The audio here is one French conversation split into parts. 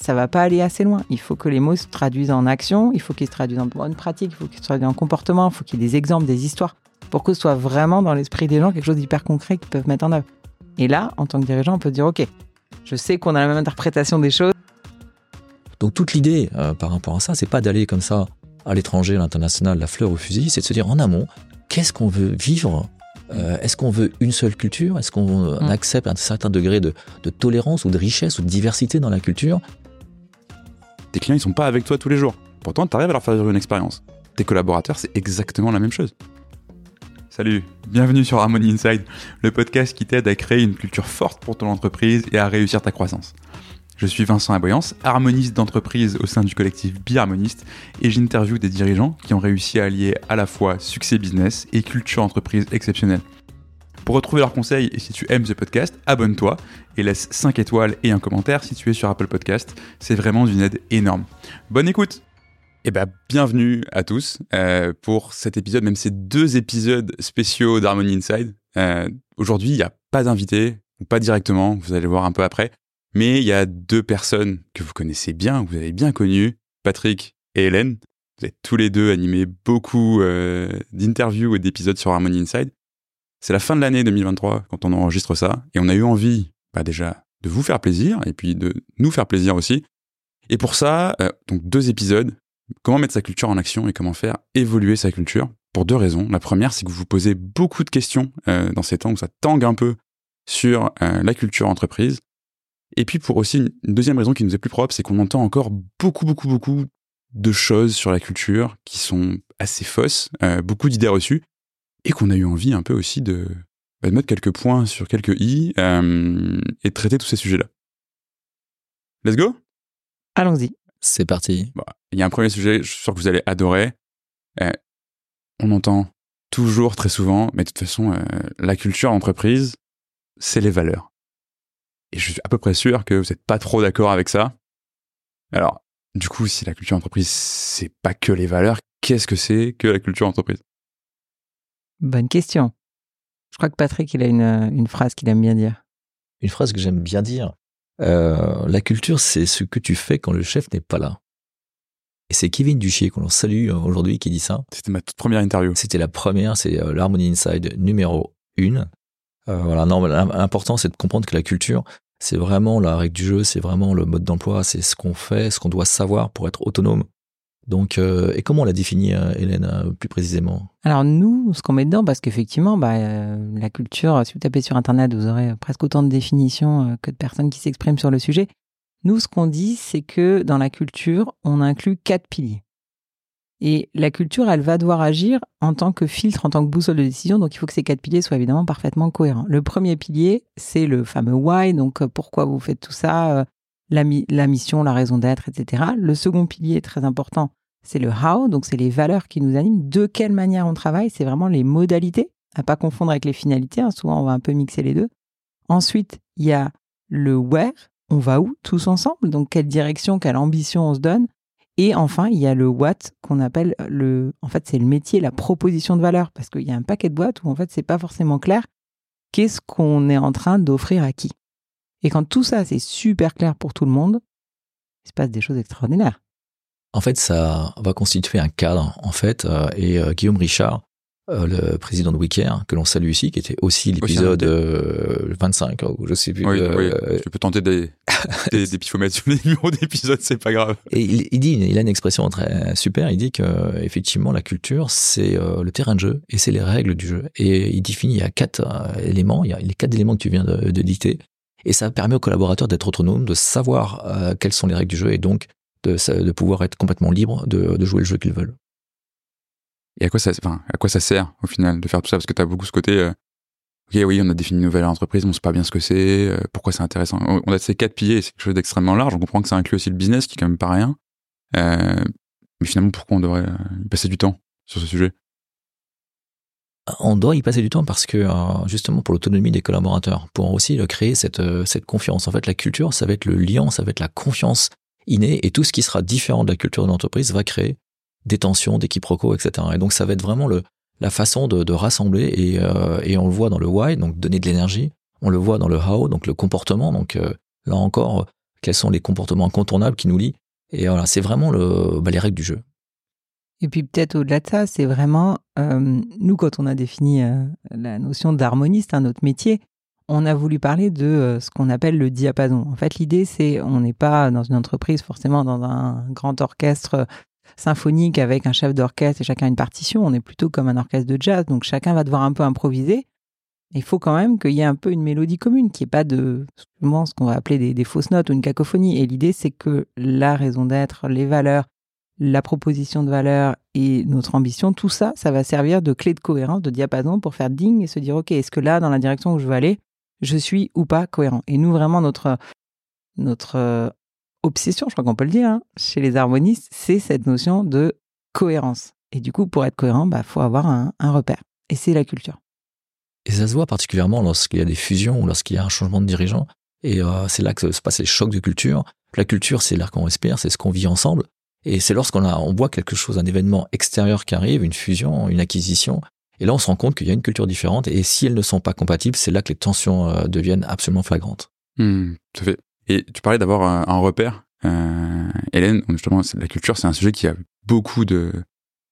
ça va pas aller assez loin. Il faut que les mots se traduisent en action, il faut qu'ils se traduisent en bonne pratique, il faut qu'ils se traduisent en comportement, il faut qu'il y ait des exemples, des histoires, pour que ce soit vraiment dans l'esprit des gens quelque chose d'hyper concret qu'ils peuvent mettre en œuvre. Et là, en tant que dirigeant, on peut dire, OK, je sais qu'on a la même interprétation des choses. Donc toute l'idée euh, par rapport à ça, c'est pas d'aller comme ça à l'étranger, à l'international, la fleur au fusil, c'est de se dire en amont, qu'est-ce qu'on veut vivre euh, Est-ce qu'on veut une seule culture? Est-ce qu'on Mm. accepte un certain degré de, de tolérance ou de richesse ou de diversité dans la culture? Tes clients, ils sont pas avec toi tous les jours. Pourtant, tu arrives à leur faire une expérience. Tes collaborateurs, c'est exactement la même chose. Salut, bienvenue sur Harmony Inside, le podcast qui t'aide à créer une culture forte pour ton entreprise et à réussir ta croissance. Je suis Vincent Aboyance, harmoniste d'entreprise au sein du collectif Biharmoniste et j'interviewe des dirigeants qui ont réussi à allier à la fois succès business et culture entreprise exceptionnelle. Pour retrouver leurs conseils et si tu aimes ce podcast, abonne-toi et laisse 5 étoiles et un commentaire si tu es sur Apple Podcast. C'est vraiment d'une aide énorme. Bonne écoute Eh ben, bienvenue à tous euh, pour cet épisode, même ces deux épisodes spéciaux d'Harmony Inside. Euh, Aujourd'hui, il n'y a pas d'invité, pas directement, vous allez voir un peu après, mais il y a deux personnes que vous connaissez bien, que vous avez bien connues, Patrick et Hélène. Vous avez tous les deux animé beaucoup euh, d'interviews et d'épisodes sur Harmony Inside. C'est la fin de l'année 2023 quand on enregistre ça, et on a eu envie, bah déjà, de vous faire plaisir, et puis de nous faire plaisir aussi. Et pour ça, euh, donc deux épisodes, comment mettre sa culture en action et comment faire évoluer sa culture, pour deux raisons. La première, c'est que vous vous posez beaucoup de questions euh, dans ces temps où ça tangue un peu sur euh, la culture entreprise. Et puis pour aussi une deuxième raison qui nous est plus propre, c'est qu'on entend encore beaucoup, beaucoup, beaucoup de choses sur la culture qui sont assez fausses, euh, beaucoup d'idées reçues, et qu'on a eu envie un peu aussi de, bah, de mettre quelques points sur quelques i euh, et de traiter tous ces sujets-là. Let's go? Allons-y. C'est parti. Bon, Il y a un premier sujet, je suis sûr que vous allez adorer. Euh, on entend toujours très souvent, mais de toute façon, euh, la culture d'entreprise, c'est les valeurs. Et je suis à peu près sûr que vous n'êtes pas trop d'accord avec ça. Alors, du coup, si la culture d'entreprise, c'est pas que les valeurs, qu'est-ce que c'est que la culture d'entreprise Bonne question. Je crois que Patrick, il a une, euh, une phrase qu'il aime bien dire. Une phrase que j'aime bien dire. Euh, la culture, c'est ce que tu fais quand le chef n'est pas là. Et c'est Kevin Duchier qu'on salue euh, aujourd'hui qui dit ça. C'était ma toute première interview. C'était la première, c'est euh, l'Harmony Inside numéro 1. voilà, non, l'important c'est de comprendre que la culture, c'est vraiment la règle du jeu, c'est vraiment le mode d'emploi, c'est ce qu'on fait, ce qu'on doit savoir pour être autonome. Donc, euh, et comment on l'a défini, euh, Hélène, euh, plus précisément? Alors nous, ce qu'on met dedans, parce qu'effectivement, bah, la culture, si vous tapez sur Internet, vous aurez presque autant de définitions que de personnes qui s'expriment sur le sujet. Nous, ce qu'on dit, c'est que dans la culture, on inclut quatre piliers. Et la culture, elle va devoir agir en tant que filtre, en tant que boussole de décision. Donc, il faut que ces quatre piliers soient évidemment parfaitement cohérents. Le premier pilier, c'est le fameux why. Donc, pourquoi vous faites tout ça, la, mi- la mission, la raison d'être, etc. Le second pilier, très important, c'est le how. Donc, c'est les valeurs qui nous animent. De quelle manière on travaille, c'est vraiment les modalités, à pas confondre avec les finalités. hein. Souvent, on va un peu mixer les deux. Ensuite, il y a le where. On va où tous ensemble Donc, quelle direction, quelle ambition on se donne et enfin, il y a le what qu'on appelle le. En fait, c'est le métier, la proposition de valeur, parce qu'il y a un paquet de boîtes où en fait, c'est pas forcément clair. Qu'est-ce qu'on est en train d'offrir à qui Et quand tout ça, c'est super clair pour tout le monde, il se passe des choses extraordinaires. En fait, ça va constituer un cadre, en fait, euh, et euh, Guillaume Richard, euh, le président de WeCare, que l'on salue ici, qui était aussi l'épisode euh, 25, ou je sais plus. Oui, euh, oui. Je peux tenter des, des, des pifomètres sur les numéros d'épisodes, c'est pas grave. Et il, il dit, il a une expression très super. Il dit que effectivement la culture c'est euh, le terrain de jeu et c'est les règles du jeu. Et il définit il y a quatre éléments. Il y a les quatre éléments que tu viens de, de dicter. Et ça permet aux collaborateurs d'être autonomes, de savoir euh, quelles sont les règles du jeu et donc de, pouvoir être complètement libre de, jouer le jeu qu'ils veulent. Et à quoi ça, enfin, à quoi ça sert au final de faire tout ça? Parce que tu as beaucoup ce côté, euh, ok, oui, on a défini une nouvelle entreprise, on sait pas bien ce que c'est, euh, pourquoi c'est intéressant? On, a ces quatre piliers, c'est quelque chose d'extrêmement large. On comprend que ça inclut aussi le business, qui est quand même pas rien. Mais finalement, pourquoi on devrait y passer du temps sur ce sujet? On doit y passer du temps parce que euh, justement pour l'autonomie des collaborateurs, pour aussi euh, créer cette, euh, cette confiance. En fait, la culture, ça va être le lien, ça va être la confiance innée et tout ce qui sera différent de la culture de l'entreprise va créer des tensions, des quiproquos, etc. Et donc ça va être vraiment le, la façon de, de rassembler et, euh, et on le voit dans le why, donc donner de l'énergie. On le voit dans le how, donc le comportement. Donc euh, là encore, quels sont les comportements incontournables qui nous lient. Et voilà, c'est vraiment le, bah, les règles du jeu. Et puis peut-être au-delà de ça, c'est vraiment, euh, nous, quand on a défini euh, la notion d'harmoniste, hein, notre métier, on a voulu parler de euh, ce qu'on appelle le diapason. En fait, l'idée, c'est, on n'est pas dans une entreprise, forcément dans un grand orchestre symphonique avec un chef d'orchestre et chacun une partition. On est plutôt comme un orchestre de jazz, donc chacun va devoir un peu improviser. Il faut quand même qu'il y ait un peu une mélodie commune, qu'il n'y ait pas de ce qu'on va appeler des, fausses notes ou une cacophonie. Et l'idée, c'est que la raison d'être, les valeurs, la proposition de valeur et notre ambition, tout ça, ça va servir de clé de cohérence, de diapason pour faire ding et se dire, OK, est-ce que là, dans la direction où je veux aller, je suis ou pas cohérent? Et nous, vraiment, notre, notre euh, obsession, je crois qu'on peut le dire, hein, chez les harmonistes, c'est cette notion de cohérence. Et du coup, pour être cohérent, il bah, faut avoir un, un repère. Et c'est la culture. Et ça se voit particulièrement lorsqu'il y a des fusions ou lorsqu'il y a un changement de dirigeant. Et euh, c'est là que se passent les chocs de culture. La culture, c'est l'air qu'on respire, c'est ce qu'on vit ensemble. Et c'est lorsqu'on a, on voit quelque chose, un événement extérieur qui arrive, une fusion, une acquisition, et là on se rend compte qu'il y a une culture différente, et si elles ne sont pas compatibles, c'est là que les tensions euh, deviennent absolument flagrantes. Mmh, tout à fait. Et tu parlais d'avoir un, repère. Euh, Hélène, justement, la culture, c'est un sujet qui a beaucoup de,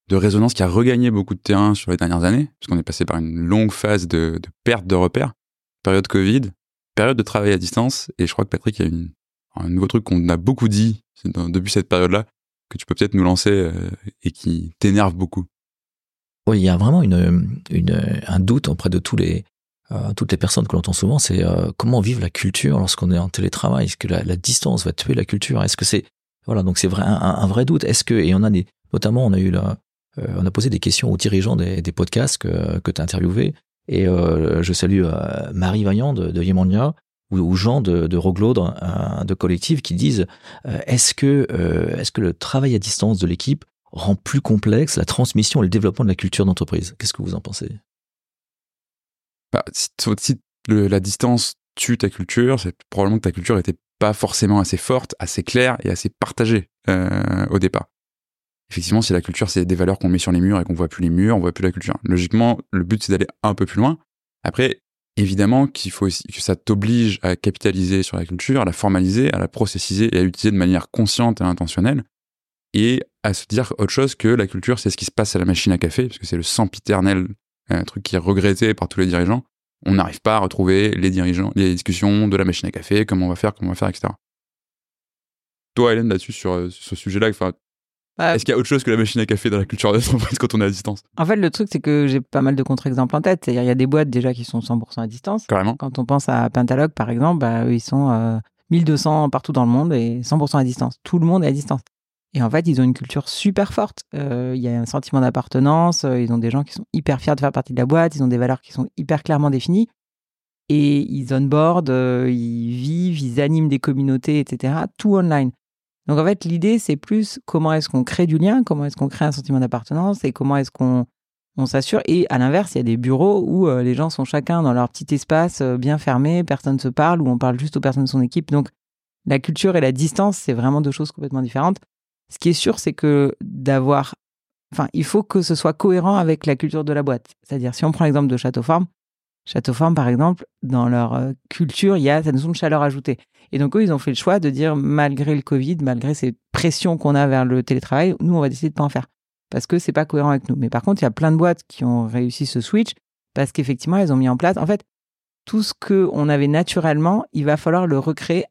de résonance, qui a regagné beaucoup de terrain sur les dernières années, puisqu'on est passé par une longue phase de, perte de repères, période Covid, période de travail à distance, et je crois que Patrick, il y a un nouveau truc qu'on a beaucoup dit depuis cette période-là, que tu peux peut-être nous lancer euh, et qui t'énerve beaucoup. Oui, il y a vraiment un doute auprès de euh, toutes les personnes que l'on entend souvent, c'est euh, comment vivre la culture lorsqu'on est en télétravail? Est-ce que la, distance va tuer la culture? Est-ce que c'est voilà donc c'est un, vrai doute. Est-ce que et on a notamment on a eu on a posé des questions aux dirigeants des, podcasts que, que tu as interviewés. Et je salue Marie Vaillant de, de ou, ou gens de, de de, collectifs qui disent euh, est-ce que, euh, est-ce que le travail à distance de l'équipe rend plus complexe la transmission et le développement de la culture d'entreprise? Qu'est-ce que vous en pensez? Bah, si, la distance tue ta culture, c'est probablement que ta culture n'était pas forcément assez forte, assez claire et assez partagée euh, au départ. Effectivement, si la culture, c'est des valeurs qu'on met sur les murs et qu'on voit plus les murs, on voit plus la culture. Logiquement, le but, c'est d'aller un peu plus loin. Après, évidemment qu'il faut que ça t'oblige à capitaliser sur la culture, à la formaliser, à la processiser et à l'utiliser de manière consciente et intentionnelle, et à se dire autre chose que la culture, c'est ce qui se passe à la machine à café, parce que c'est le sempiternel un truc qui est regretté par tous les dirigeants. On n'arrive pas à retrouver les dirigeants, les discussions de la machine à café, comment on va faire, comment on va faire, etc. Toi, Hélène, là-dessus, sur, euh, ce sujet-là, bah, Est-ce qu'il y a autre chose que la machine à café dans la culture d'entreprise quand on est à distance? En fait, le truc, c'est que j'ai pas mal de contre-exemples en tête. C'est-à-dire, il y a des boîtes déjà qui sont 100% à distance. Carrément. Quand on pense à Pentalog, par exemple, bah, eux, ils sont euh, 1200 partout dans le monde et 100% à distance. Tout le monde est à distance. Et en fait, ils ont une culture super forte. Euh, il y a un sentiment d'appartenance. Euh, ils ont des gens qui sont hyper fiers de faire partie de la boîte. Ils ont des valeurs qui sont hyper clairement définies. Et ils onboardent, euh, ils vivent, ils animent des communautés, etc. Tout online. Donc en fait, l'idée, c'est plus comment est-ce qu'on crée du lien, comment est-ce qu'on crée un sentiment d'appartenance et comment est-ce qu'on on s'assure. Et à l'inverse, il y a des bureaux où euh, les gens sont chacun dans leur petit espace euh, bien fermé, personne ne se parle, où on parle juste aux personnes de son équipe. Donc la culture et la distance, c'est vraiment deux choses complètement différentes. Ce qui est sûr, c'est que d'avoir... Enfin, il faut que ce soit cohérent avec la culture de la boîte. C'est-à-dire, si on prend l'exemple de Château Farm, Château Forme, par exemple, dans leur euh, culture, il y a cette notion de chaleur ajoutée. Et donc, eux, ils ont fait le choix de dire, malgré le Covid, malgré ces pressions qu'on a vers le télétravail, nous, on va décider de pas en faire. Parce que c'est pas cohérent avec nous. Mais par contre, il y a plein de boîtes qui ont réussi ce switch parce qu'effectivement, elles ont mis en place, en fait, tout ce qu'on avait naturellement, il va falloir le recréer,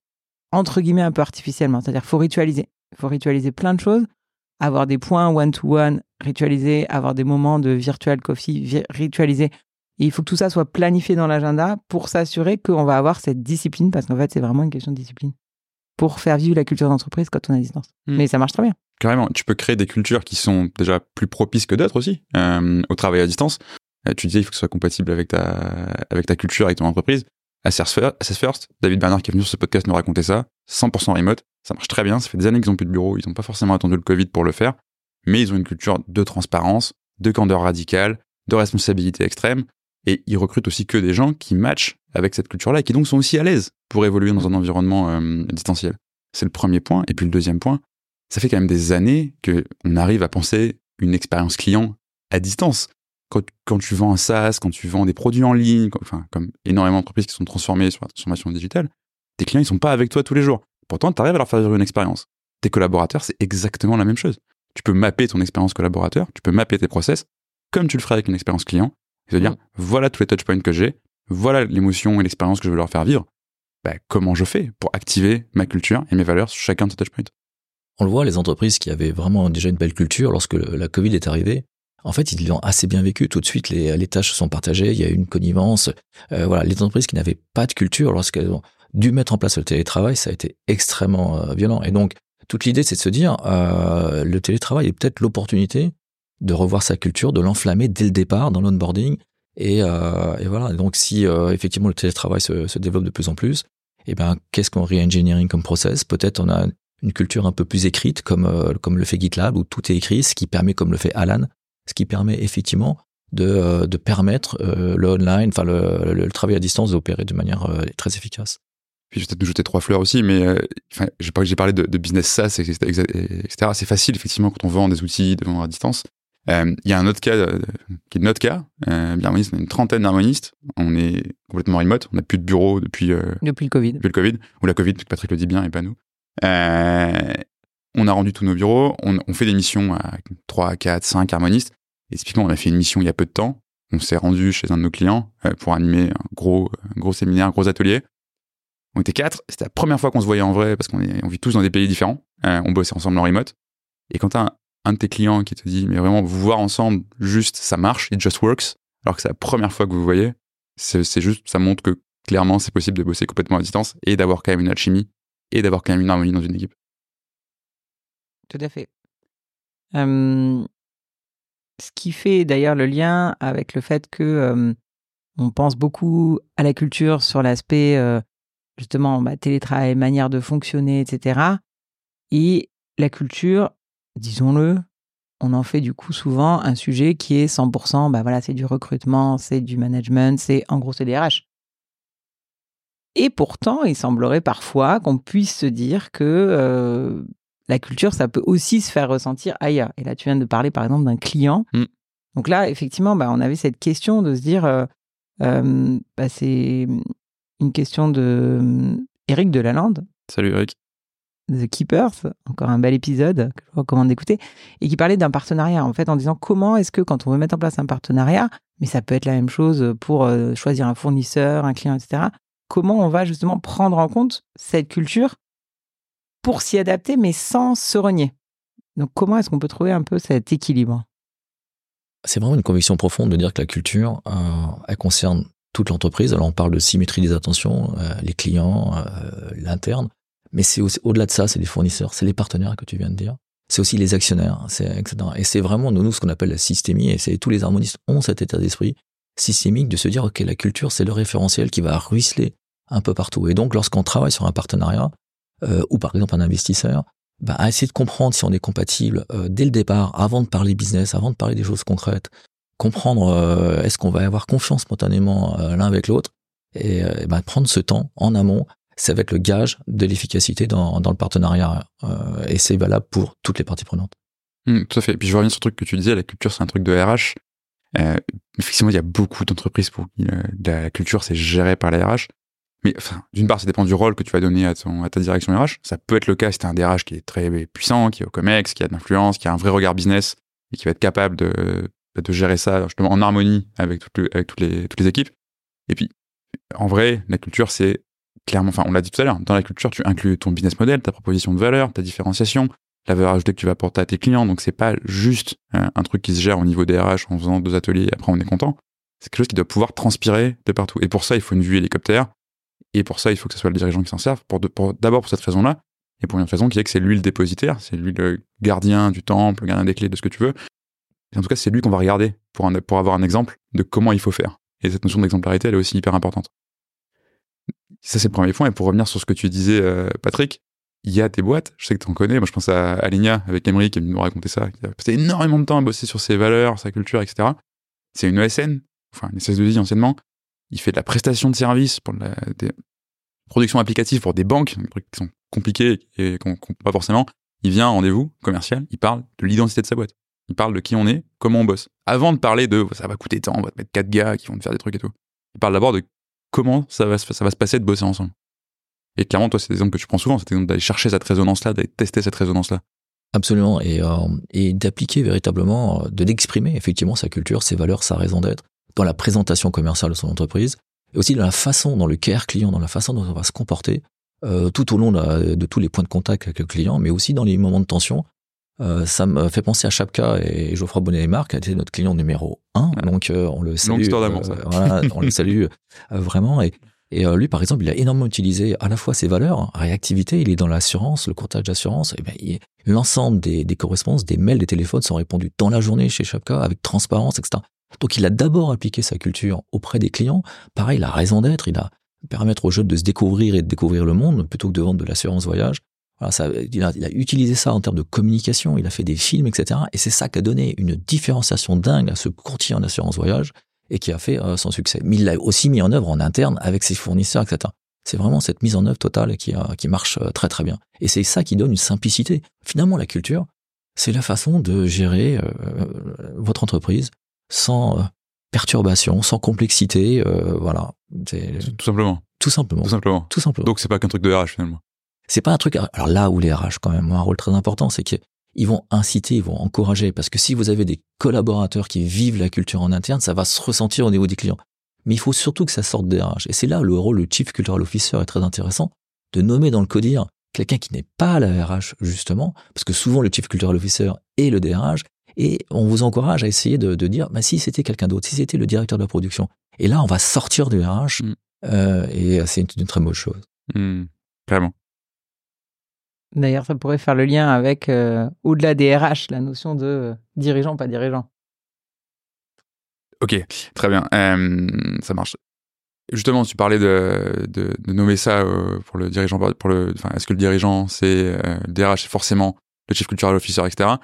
entre guillemets, un peu artificiellement. C'est-à-dire, faut ritualiser. Faut ritualiser plein de choses, avoir des points one-to-one, ritualiser, avoir des moments de virtual coffee, ritualiser et il faut que tout ça soit planifié dans l'agenda pour s'assurer qu'on va avoir cette discipline, parce qu'en fait, c'est vraiment une question de discipline, pour faire vivre la culture d'entreprise quand on est à distance. Hmm. Mais ça marche très bien. Carrément, tu peux créer des cultures qui sont déjà plus propices que d'autres aussi euh, au travail à distance. Euh, tu disais, il faut que ce soit compatible avec ta, avec ta culture, avec ton entreprise. Assess First, David Bernard qui est venu sur ce podcast nous raconter ça, 100% remote, ça marche très bien, ça fait des années qu'ils n'ont plus de bureau, ils n'ont pas forcément attendu le Covid pour le faire, mais ils ont une culture de transparence, de candeur radicale, de responsabilité extrême, et ils recrutent aussi que des gens qui matchent avec cette culture-là et qui donc sont aussi à l'aise pour évoluer dans un environnement euh, distanciel. C'est le premier point. Et puis le deuxième point, ça fait quand même des années qu'on arrive à penser une expérience client à distance. Quand, tu vends un SaaS, quand tu vends des produits en ligne, comme énormément d'entreprises qui sont transformées sur la transformation digitale, tes clients, ils sont pas avec toi tous les jours. Pourtant, tu arrives à leur faire vivre une expérience. Tes collaborateurs, c'est exactement la même chose. Tu peux mapper ton expérience collaborateur, tu peux mapper tes process, comme tu le ferais avec une expérience client, et te dire, Mm. voilà tous les touchpoints que j'ai, voilà l'émotion et l'expérience que je veux leur faire vivre. Bah, comment je fais pour activer ma culture et mes valeurs sur chacun de ces touchpoints? On le voit, les entreprises qui avaient vraiment déjà une belle culture, lorsque la Covid est arrivée, en fait, ils l'ont assez bien vécu. Tout de suite, les, les tâches se sont partagées, il y a eu une connivence. Euh, voilà, les entreprises qui n'avaient pas de culture, lorsqu'elles ont dû mettre en place le télétravail, ça a été extrêmement euh, violent. Et donc, toute l'idée, c'est de se dire, euh, le télétravail est peut-être l'opportunité de revoir sa culture, de l'enflammer dès le départ dans l'onboarding. Et, euh, et voilà. Donc, si euh, effectivement le télétravail se, développe de plus en plus, eh ben, qu'est-ce qu'on re-engineering comme process? Peut-être on a une culture un peu plus écrite, comme, euh, comme le fait GitLab, où tout est écrit, ce qui permet, comme le fait Alan, ce qui permet effectivement de, de permettre le online, enfin le, le, travail à distance d'opérer de manière très efficace. Puis je vais peut-être jeter trois fleurs aussi, mais euh, j'ai parlé de, business SaaS, etc. C'est facile, effectivement, quand on vend des outils de vendre à distance. Euh, Il y a un autre cas, euh, qui est notre cas. Euh, on a une trentaine d'harmonistes. On est complètement remote. On n'a plus de bureau depuis, euh, Depuis le Covid. depuis le Covid, ou la Covid, parce que Patrick le dit bien et pas nous. On a rendu tous nos bureaux, on, on fait des missions à 3, 4, 5 harmonistes. Et typiquement, on a fait une mission il y a peu de temps. On s'est rendu chez un de nos clients pour animer un gros, un gros séminaire, un gros atelier. On était quatre. C'était la première fois qu'on se voyait en vrai parce qu'on on vit tous dans des pays différents. On bossait ensemble en remote. Et quand t'as un, de tes clients qui te dit, mais vraiment, vous voir ensemble, juste, ça marche, it just works, alors que c'est la première fois que vous voyez, c'est juste, ça montre que clairement, c'est possible de bosser complètement à distance et d'avoir quand même une alchimie et d'avoir quand même une harmonie dans une équipe. Tout à fait. Ce qui fait d'ailleurs le lien avec le fait que on pense beaucoup à la culture sur l'aspect euh, justement bah, télétravail, manière de fonctionner, etc. Et la culture, disons-le, on en fait du coup souvent un sujet qui est 100%, bah voilà, c'est du recrutement, c'est du management, c'est en gros c'est des RH. Et pourtant, il semblerait parfois qu'on puisse se dire que euh, la culture, ça peut aussi se faire ressentir ailleurs. Et là, tu viens de parler par exemple d'un client. Mm. Donc là, effectivement, bah, on avait cette question de se dire, euh, euh, bah, c'est une question de Eric Delalande, Salut Eric. The Keepers, encore un bel épisode que je vous recommande d'écouter, et qui parlait d'un partenariat, en fait, en disant comment est-ce que quand on veut mettre en place un partenariat, mais ça peut être la même chose pour euh, choisir un fournisseur, un client, etc., comment on va justement prendre en compte cette culture pour s'y adapter, mais sans se renier. Donc comment est-ce qu'on peut trouver un peu cet équilibre? C'est vraiment une conviction profonde de dire que la culture, euh, elle concerne toute l'entreprise. Alors on parle de symétrie des attentions, euh, les clients, l'interne, mais c'est au-delà de ça, c'est les fournisseurs, c'est les partenaires que tu viens de dire. C'est aussi les actionnaires, etc. Et c'est vraiment nous, ce qu'on appelle la systémie, et tous les harmonistes ont cet état d'esprit systémique de se dire ok la culture c'est le référentiel qui va ruisseler un peu partout. Et donc lorsqu'on travaille sur un partenariat euh, ou par exemple un investisseur, bah, à essayer de comprendre si on est compatible euh, dès le départ, avant de parler business, avant de parler des choses concrètes, comprendre euh, est-ce qu'on va avoir confiance spontanément l'un avec l'autre, et, et ben, prendre ce temps en amont, ça va être le gage de l'efficacité dans, dans le partenariat, euh, et c'est valable pour toutes les parties prenantes. Hmm, tout à fait. Et puis je reviens sur le truc que tu disais, la culture c'est un truc de RH. Euh, effectivement, il y a beaucoup d'entreprises pour qui euh, la culture c'est géré par la RH. Mais d'une part, ça dépend du rôle que tu vas donner à, ton, à ta direction RH. Ça peut être le cas si t'as un DRH qui est très puissant, qui est au COMEX, qui a de l'influence, qui a un vrai regard business et qui va être capable de, de gérer ça en harmonie avec, avec toutes, les, toutes les équipes. Et puis, en vrai, la culture, c'est clairement, enfin, on l'a dit tout à l'heure, dans la culture, tu inclus ton business model, ta proposition de valeur, ta différenciation, la valeur ajoutée que tu vas apporter à tes clients. Donc, c'est pas juste euh, un truc qui se gère au niveau des RH en faisant deux ateliers et après on est content. C'est quelque chose qui doit pouvoir transpirer de partout. Et pour ça, il faut une vue hélicoptère. Et pour ça, il faut que ce soit le dirigeant qui s'en serve. Pour D'abord pour cette raison-là. Et pour une autre raison qui est que c'est lui le dépositaire. C'est lui le gardien du temple, le gardien des clés de ce que tu veux. En tout cas, c'est lui qu'on va regarder pour avoir un exemple de comment il faut faire. Et cette notion d'exemplarité, elle est aussi hyper importante. Ça, c'est le premier point. Et pour revenir sur ce que tu disais, euh, Patrick, il y a des boîtes, je sais que tu en connais, moi je pense à Alenia avec Emery qui est venu nous raconter ça, qui a passé énormément de temps à bosser sur ses valeurs, sa culture, etc. C'est une ESN, enfin une SS2I anciennement, il fait de la prestation de services pour la, des productions applicatives pour des banques, des trucs qui sont compliqués et qu'on comprend pas forcément. Il vient en rendez-vous commercial, il parle de l'identité de sa boîte. Il parle de qui on est, comment on bosse. Avant de parler de ça va coûter tant, on va te mettre quatre gars qui vont te faire des trucs et tout. Il parle d'abord de comment ça va, se- ça va se passer de bosser ensemble. Et clairement, toi, c'est des exemples que tu prends souvent, c'est d'aller chercher cette résonance-là, d'aller tester cette résonance-là. Absolument, et, euh, et d'appliquer véritablement, euh, de l'exprimer effectivement sa culture, ses valeurs, sa raison d'être dans la présentation commerciale de son entreprise, et aussi dans la façon, dans le care client, dans la façon dont on va se comporter euh, tout au long de, tous les points de contact avec le client, mais aussi dans les moments de tension. Euh, ça me fait penser à Chapka et Geoffroy Bonnet et Marc, qui était notre client numéro un, donc euh, on le salue. Longue voilà, on le salue vraiment. Et, et lui, par exemple, il a énormément utilisé à la fois ses valeurs, hein, réactivité, il est dans l'assurance, le courtage d'assurance, et ben, l'ensemble des, des correspondances, des mails, des téléphones sont répondus dans la journée chez Chapka avec transparence, etc. Donc il a d'abord appliqué sa culture auprès des clients. Pareil, la raison d'être, il a permettre aux jeunes de se découvrir et de découvrir le monde plutôt que de vendre de l'assurance voyage. Voilà, ça, il, a, il, a, utilisé ça en termes de communication, il a fait des films, etc. Et c'est ça qui a donné une différenciation dingue à ce courtier en assurance voyage et qui a fait euh, son succès. Mais il l'a aussi mis en œuvre en interne avec ses fournisseurs, etc. C'est vraiment cette mise en œuvre totale qui, euh, qui marche euh, très très bien. Et c'est ça qui donne une simplicité. Finalement, la culture, c'est la façon de gérer votre entreprise sans perturbation, sans complexité, euh, voilà. Tout simplement. Tout simplement. Tout simplement. Tout simplement. Donc c'est pas qu'un truc de RH finalement. C'est pas un truc. Alors là où les RH quand même ont un rôle très important, c'est qu'ils vont inciter, ils vont encourager, parce que si vous avez des collaborateurs qui vivent la culture en interne, ça va se ressentir au niveau des clients. Mais il faut surtout que ça sorte des RH. Et c'est là où le rôle du Chief Cultural Officer est très intéressant, de nommer dans le codir quelqu'un qui n'est pas la RH justement, parce que souvent le Chief Cultural Officer est le DRH, et on vous encourage à essayer de, dire, bah, si c'était quelqu'un d'autre, si c'était le directeur de la production. Et là, on va sortir du RH, mm. euh, et c'est une, très bonne chose. Mm. Vraiment. D'ailleurs, ça pourrait faire le lien avec, euh, au-delà des RH, la notion de euh, dirigeant, pas dirigeant. Ok, très bien. ça marche. Justement, tu parlais de, nommer ça pour le dirigeant. Pour le, enfin, est-ce que le dirigeant, c'est le DRH, c'est forcément le chief cultural officer, etc.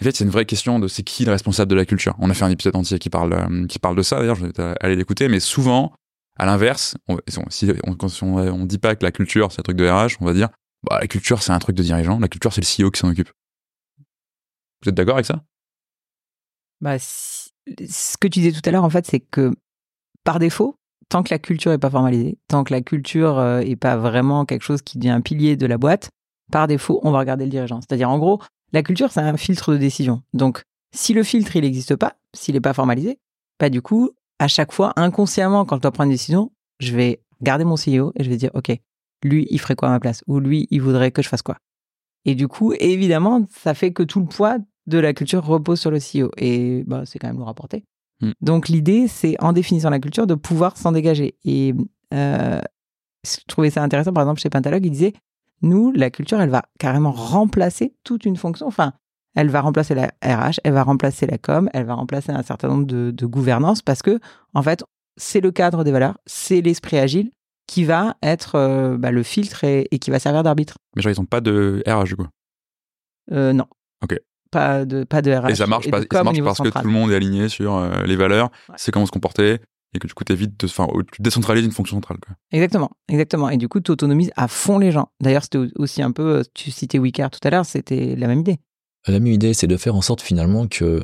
En fait, c'est une vraie question de c'est qui le responsable de la culture. On a fait un épisode entier qui parle, euh, qui parle de ça, d'ailleurs, je vais aller l'écouter, mais souvent, à l'inverse, on, si quand on, dit pas que la culture, c'est un truc de RH, on va dire, bah, la culture, c'est un truc de dirigeant, la culture, c'est le CEO qui s'en occupe. Vous êtes d'accord avec ça? Bah, Ce que tu disais tout à l'heure, en fait, c'est que par défaut, tant que la culture est pas formalisée, tant que la culture euh, est pas vraiment quelque chose qui devient un pilier de la boîte, par défaut, on va regarder le dirigeant. C'est-à-dire, en gros, la culture, c'est un filtre de décision. Donc, si le filtre, il n'existe pas, s'il n'est pas formalisé, bah, du coup, à chaque fois, inconsciemment, quand je dois prendre une décision, je vais garder mon CEO et je vais dire, OK, lui, il ferait quoi à ma place? Ou lui, il voudrait que je fasse quoi? Et du coup, évidemment, ça fait que tout le poids de la culture repose sur le CEO. Et bah, c'est quand même le rapporter. Hmm. Donc, l'idée, c'est, en définissant la culture, de pouvoir s'en dégager. Et euh, je trouvais ça intéressant, par exemple, chez Pentalog, il disait, nous, la culture, elle va carrément remplacer toute une fonction. Enfin, elle va remplacer la RH, elle va remplacer la com, elle va remplacer un certain nombre de, de gouvernances parce que, en fait, c'est le cadre des valeurs, c'est l'esprit agile qui va être euh, bah, le filtre et, qui va servir d'arbitre. Mais genre, ils n'ont pas de RH, du coup? Euh, Non. Ok. Pas de, pas de RH. Et ça marche, pas, ça marche parce que tout le monde est aligné sur euh, les valeurs, c'est comment se comporter, et que du coup, t'évites de, enfin, tu décentralises une fonction centrale. Quoi. Exactement, exactement. Et du coup, tu autonomises à fond les gens. D'ailleurs, c'était aussi un peu, euh, tu citais Wicker tout à l'heure, c'était la même idée. La même idée, c'est de faire en sorte finalement que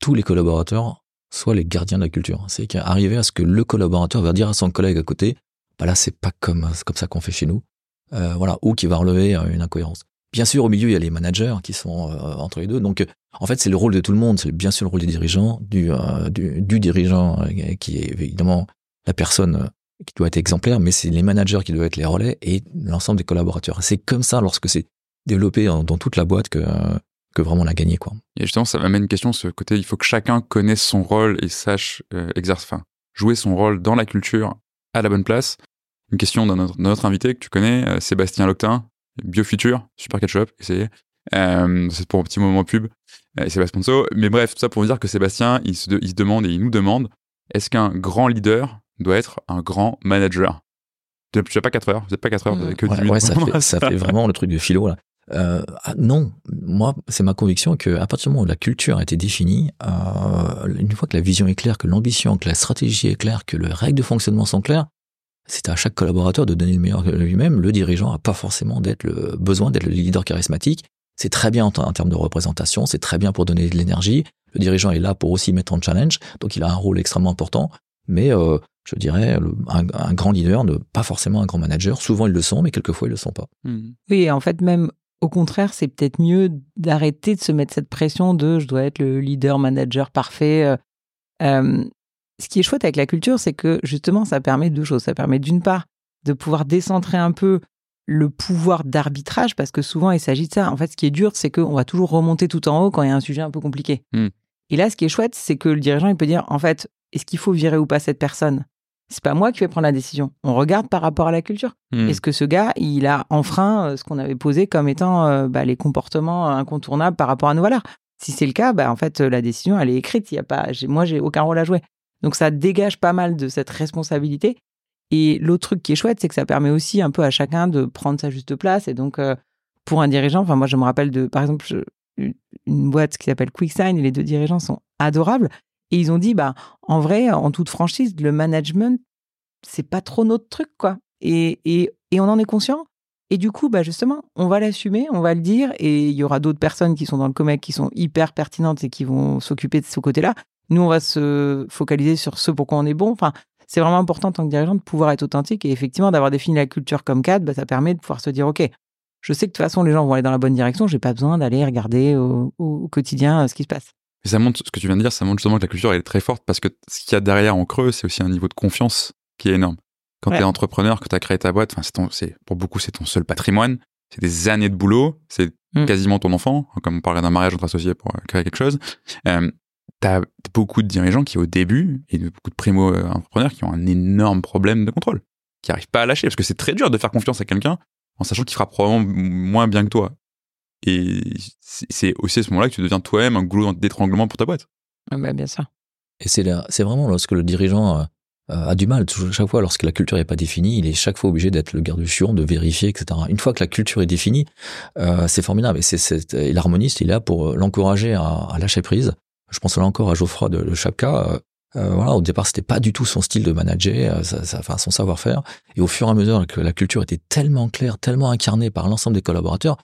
tous les collaborateurs soient les gardiens de la culture. C'est qu'arriver à ce que le collaborateur va dire à son collègue à côté, bah là, c'est pas comme, comme ça qu'on fait chez nous. Euh, voilà, ou qui va relever euh, une incohérence. Bien sûr, au milieu, il y a les managers qui sont euh, entre les deux. Donc, en fait, c'est le rôle de tout le monde. C'est bien sûr le rôle des dirigeants, du, euh, du, dirigeant euh, qui est évidemment la personne qui doit être exemplaire, mais c'est les managers qui doivent être les relais et l'ensemble des collaborateurs. C'est comme ça, lorsque c'est développé dans toute la boîte, que, que vraiment on a gagné. Quoi. Et justement, ça m'amène une question, ce côté, il faut que chacun connaisse son rôle et sache exercer, enfin, jouer son rôle dans la culture à la bonne place. Une question d'un autre, invité que tu connais, Sébastien Loctin, BioFuture, super ketchup, essayez. Euh, c'est pour un petit moment pub, euh, et c'est pas sponsor. Mais bref, tout ça pour vous dire que Sébastien, il se, il se demande et il nous demande est-ce qu'un grand leader doit être un grand manager? Tu n'as pas 4 heures, vous n'êtes pas 4 heures, mmh. que ouais, ça, fait, ça fait vraiment le truc de philo là. Euh, ah, non, moi, c'est ma conviction que à partir du moment où la culture a été définie, euh, une fois que la vision est claire, que l'ambition, que la stratégie est claire, que les règles de fonctionnement sont claires, c'est à chaque collaborateur de donner le meilleur de lui-même. Le dirigeant n'a pas forcément d'être le besoin d'être le leader charismatique. C'est très bien en, termes de représentation, c'est très bien pour donner de l'énergie. Le dirigeant est là pour aussi mettre en challenge, donc il a un rôle extrêmement important. mais euh, je dirais un, grand leader, ne, pas forcément un grand manager. Souvent ils le sont, mais quelquefois ils le sont pas. Mmh. Oui, en fait même au contraire, c'est peut-être mieux d'arrêter de se mettre cette pression de je dois être le leader manager parfait. Euh, ce qui est chouette avec la culture, c'est que justement, ça permet deux choses. Ça permet d'une part de pouvoir décentrer un peu le pouvoir d'arbitrage, parce que souvent il s'agit de ça. En fait, ce qui est dur, c'est qu'on va toujours remonter tout en haut quand il y a un sujet un peu compliqué. Hmm. Et là, ce qui est chouette, c'est que le dirigeant, il peut dire, en fait, est-ce qu'il faut virer ou pas cette personne? C'est pas moi qui vais prendre la décision. On regarde par rapport à la culture. Hmm. Est-ce que ce gars, il a enfreint euh, ce qu'on avait posé comme étant euh, bah, les comportements incontournables par rapport à nos valeurs Si c'est le cas, bah, en fait, la décision, elle est écrite. Il y a pas, moi, j'ai aucun rôle à jouer. Donc ça dégage pas mal de cette responsabilité. Et l'autre truc qui est chouette, c'est que ça permet aussi un peu à chacun de prendre sa juste place. Et donc, euh, pour un dirigeant, enfin moi je me rappelle de, par exemple, une boîte qui s'appelle QuickSign et les deux dirigeants sont adorables. Et ils ont dit, bah, en vrai, en toute franchise, le management, c'est pas trop notre truc, quoi. Et, et, et on en est conscient. Et du coup, bah justement, on va l'assumer, on va le dire, et il y aura d'autres personnes qui sont dans le COMEC qui sont hyper pertinentes et qui vont s'occuper de ce côté-là. Nous, on va se focaliser sur ce pourquoi on est bon. Enfin, c'est vraiment important en tant que dirigeant de pouvoir être authentique et effectivement d'avoir défini la culture comme cadre, bah, ça permet de pouvoir se dire, OK, je sais que de toute façon, les gens vont aller dans la bonne direction, j'ai pas besoin d'aller regarder au, quotidien euh, ce qui se passe. Et ça montre, ce que tu viens de dire, ça montre justement que la culture est très forte parce que ce qu'il y a derrière en creux, c'est aussi un niveau de confiance qui est énorme. Quand tu es entrepreneur, que tu as créé ta boîte, c'est pour beaucoup, c'est ton seul patrimoine. C'est des années de boulot. C'est mmh. quasiment ton enfant. Comme on parlerait d'un mariage entre associés pour euh, créer quelque chose. Euh, t'as beaucoup de dirigeants qui, au début, et beaucoup de primo-entrepreneurs qui ont un énorme problème de contrôle, qui n'arrivent pas à lâcher, parce que c'est très dur de faire confiance à quelqu'un en sachant qu'il fera probablement moins bien que toi. Et c'est aussi à ce moment-là que tu deviens toi-même un goulot d'étranglement pour ta boîte. Ah bah, bien sûr. Et c'est c'est vraiment lorsque le dirigeant euh, a du mal, chaque fois lorsque la culture n'est pas définie, il est chaque fois obligé d'être le garde du chion, de vérifier, etc. Une fois que la culture est définie, euh, c'est formidable. Et, c'est, l'harmoniste, il est là pour l'encourager à, à, lâcher prise, je pense là encore à Geoffroy de, de Chapka. Euh, euh, voilà, au départ, c'était pas du tout son style de manager, euh, enfin son savoir-faire. Et au fur et à mesure que la culture était tellement claire, tellement incarnée par l'ensemble des collaborateurs,